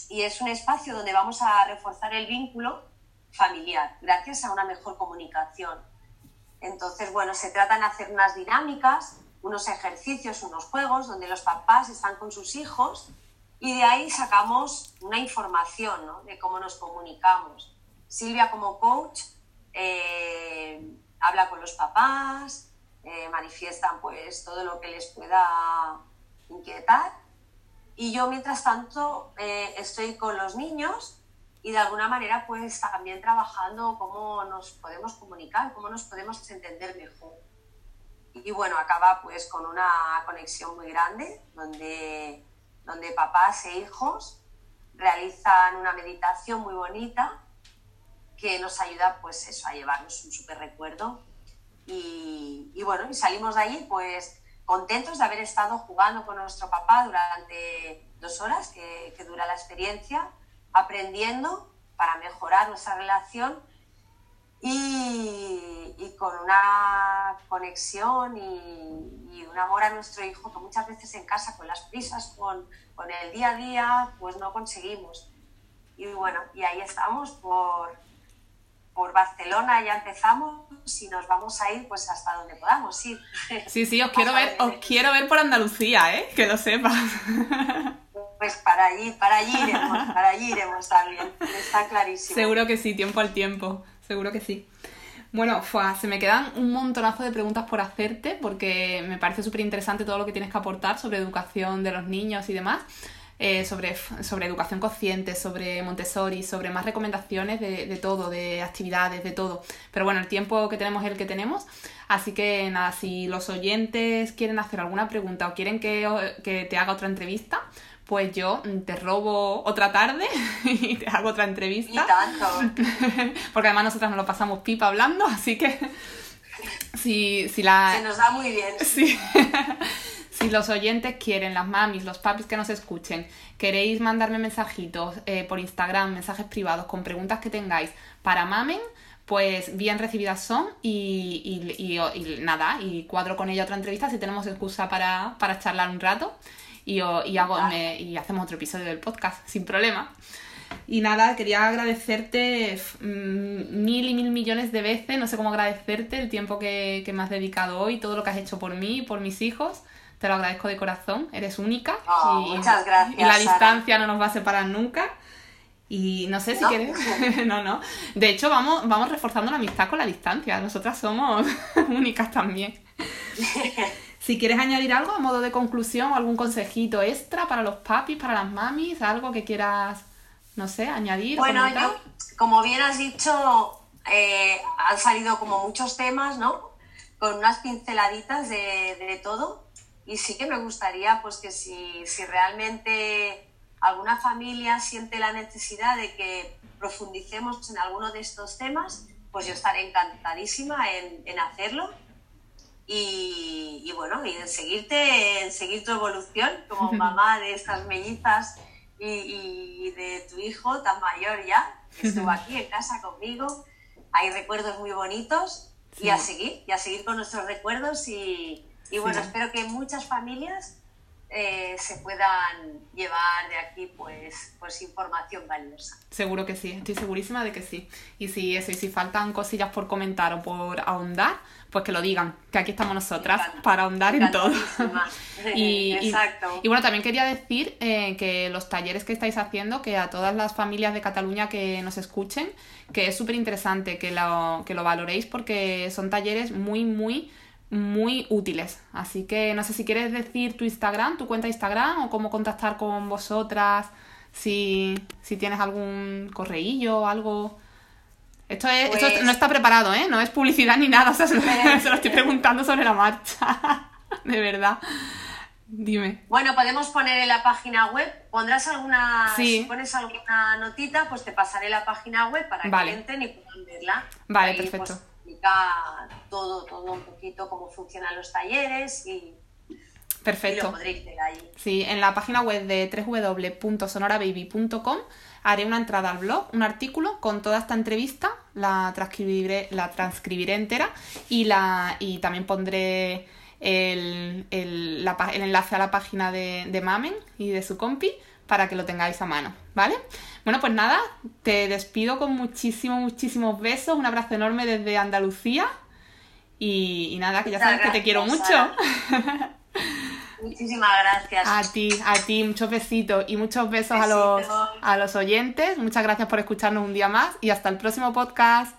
y es un espacio donde vamos a reforzar el vínculo familiar gracias a una mejor comunicación. Entonces, bueno, se tratan de hacer unas dinámicas, unos ejercicios, unos juegos donde los papás están con sus hijos y de ahí sacamos una información de cómo nos comunicamos. Silvia como coach eh, habla con los papás, eh, manifiestan pues todo lo que les pueda inquietar y yo mientras tanto eh, estoy con los niños y de alguna manera pues también trabajando cómo nos podemos comunicar, cómo nos podemos entender mejor. Y bueno, acaba pues con una conexión muy grande donde donde papás e hijos realizan una meditación muy bonita que nos ayuda pues eso, a llevarnos un súper recuerdo. Y, bueno, y salimos de allí pues contentos de haber estado jugando con nuestro papá durante dos horas que, que dura la experiencia, aprendiendo para mejorar nuestra relación y, y con una conexión y, y, un amor a nuestro hijo que muchas veces en casa con las prisas, con, con el día a día, pues no conseguimos. Y bueno, y ahí estamos por, por Barcelona, ya empezamos y nos vamos a ir pues hasta donde podamos ir. Sí, sí, os quiero ver, os quiero ver por Andalucía, ¿eh? Que lo sepas. Pues para allí, para allí iremos, para allí iremos también, está clarísimo. Seguro que sí, tiempo al tiempo seguro que sí. Bueno, se me quedan un montonazo de preguntas por hacerte porque me parece súper interesante todo lo que tienes que aportar sobre educación de los niños y demás. Eh, sobre, sobre educación consciente, sobre Montessori, sobre más recomendaciones de, de, todo, de actividades, de todo. Pero bueno, el tiempo que tenemos es el que tenemos. Así que nada, si los oyentes quieren hacer alguna pregunta o quieren que, que te haga otra entrevista, pues yo te robo otra tarde y te hago otra entrevista. Y tanto. Porque además nosotras nos lo pasamos pipa hablando, así que si, si la... Se nos da muy bien. Si los oyentes quieren, las mamis, los papis que nos escuchen, queréis mandarme mensajitos eh, por Instagram, mensajes privados con preguntas que tengáis para mamen, pues bien recibidas son y, y, y, nada, y cuadro con ella otra entrevista si tenemos excusa para, para charlar un rato y, y, hago, y hacemos otro episodio del podcast sin problema. Y nada, quería agradecerte mm, mil y mil millones de veces, no sé cómo agradecerte el tiempo que, que me has dedicado hoy, todo lo que has hecho por mí, por mis hijos. Te lo agradezco de corazón, eres única. Oh, y, muchas gracias. Y la distancia no nos va a separar nunca. Y no sé si quieres. no, no. De hecho, vamos, vamos reforzando la amistad con la distancia. Nosotras somos únicas también. Si quieres añadir algo a modo de conclusión, algún consejito extra para los papis, para las mamis, algo que quieras, no sé, añadir. Bueno, yo, como bien has dicho, eh, han salido como muchos temas, ¿no? Con unas pinceladitas de, de, todo. Y sí que me gustaría, pues, que si, si realmente alguna familia siente la necesidad de que profundicemos en alguno de estos temas, pues yo estaré encantadísima en, en hacerlo y, bueno, y en seguirte, en seguir tu evolución como mamá de estas mellizas y, de tu hijo tan mayor ya, que estuvo aquí en casa conmigo. Hay recuerdos muy bonitos y a seguir, y a seguir con nuestros recuerdos y, y bueno, espero que muchas familias eh, se puedan llevar de aquí pues, pues información valiosa. Seguro que sí, estoy segurísima de que sí. Y si eso, y si faltan cosillas por comentar o por ahondar, pues que lo digan, que aquí estamos nosotras para ahondar en todo. y, Exacto. Y, bueno, también quería decir eh, que los talleres que estáis haciendo, que a todas las familias de Cataluña que nos escuchen, que es súper interesante que lo, que lo valoréis porque son talleres muy, muy muy útiles. Así que no sé si quieres decir tu Instagram, tu cuenta de Instagram o cómo contactar con vosotras, si, si tienes algún correillo o algo. Esto, es, esto no pues está preparado, ¿eh? No es publicidad ni nada, o sea, se, lo, estoy preguntando sobre la marcha. de verdad. Dime. Bueno, podemos poner en la página web, pondrás alguna, si pones alguna notita, pues te pasaré la página web para que entren y puedan verla. Vale, pues, todo, todo un poquito cómo funcionan los talleres y, Perfecto. Y lo podréis ver ahí. Sí, en la página web de www.sonorababy.com haré una entrada al blog, un artículo con toda esta entrevista, la transcribiré, la transcribiré entera y, la, y también pondré el, el, la, el enlace a la página de, de Mamen y de su compi para que lo tengáis a mano, ¿vale? Bueno, pues nada, te despido con muchísimos, muchísimos besos, un abrazo enorme desde Andalucía y, y nada, que ya sabes que te quiero mucho. Muchísimas gracias. A ti, a ti, muchos besitos y muchos besos a los, a los oyentes. Muchas gracias por escucharnos un día más y hasta el próximo podcast.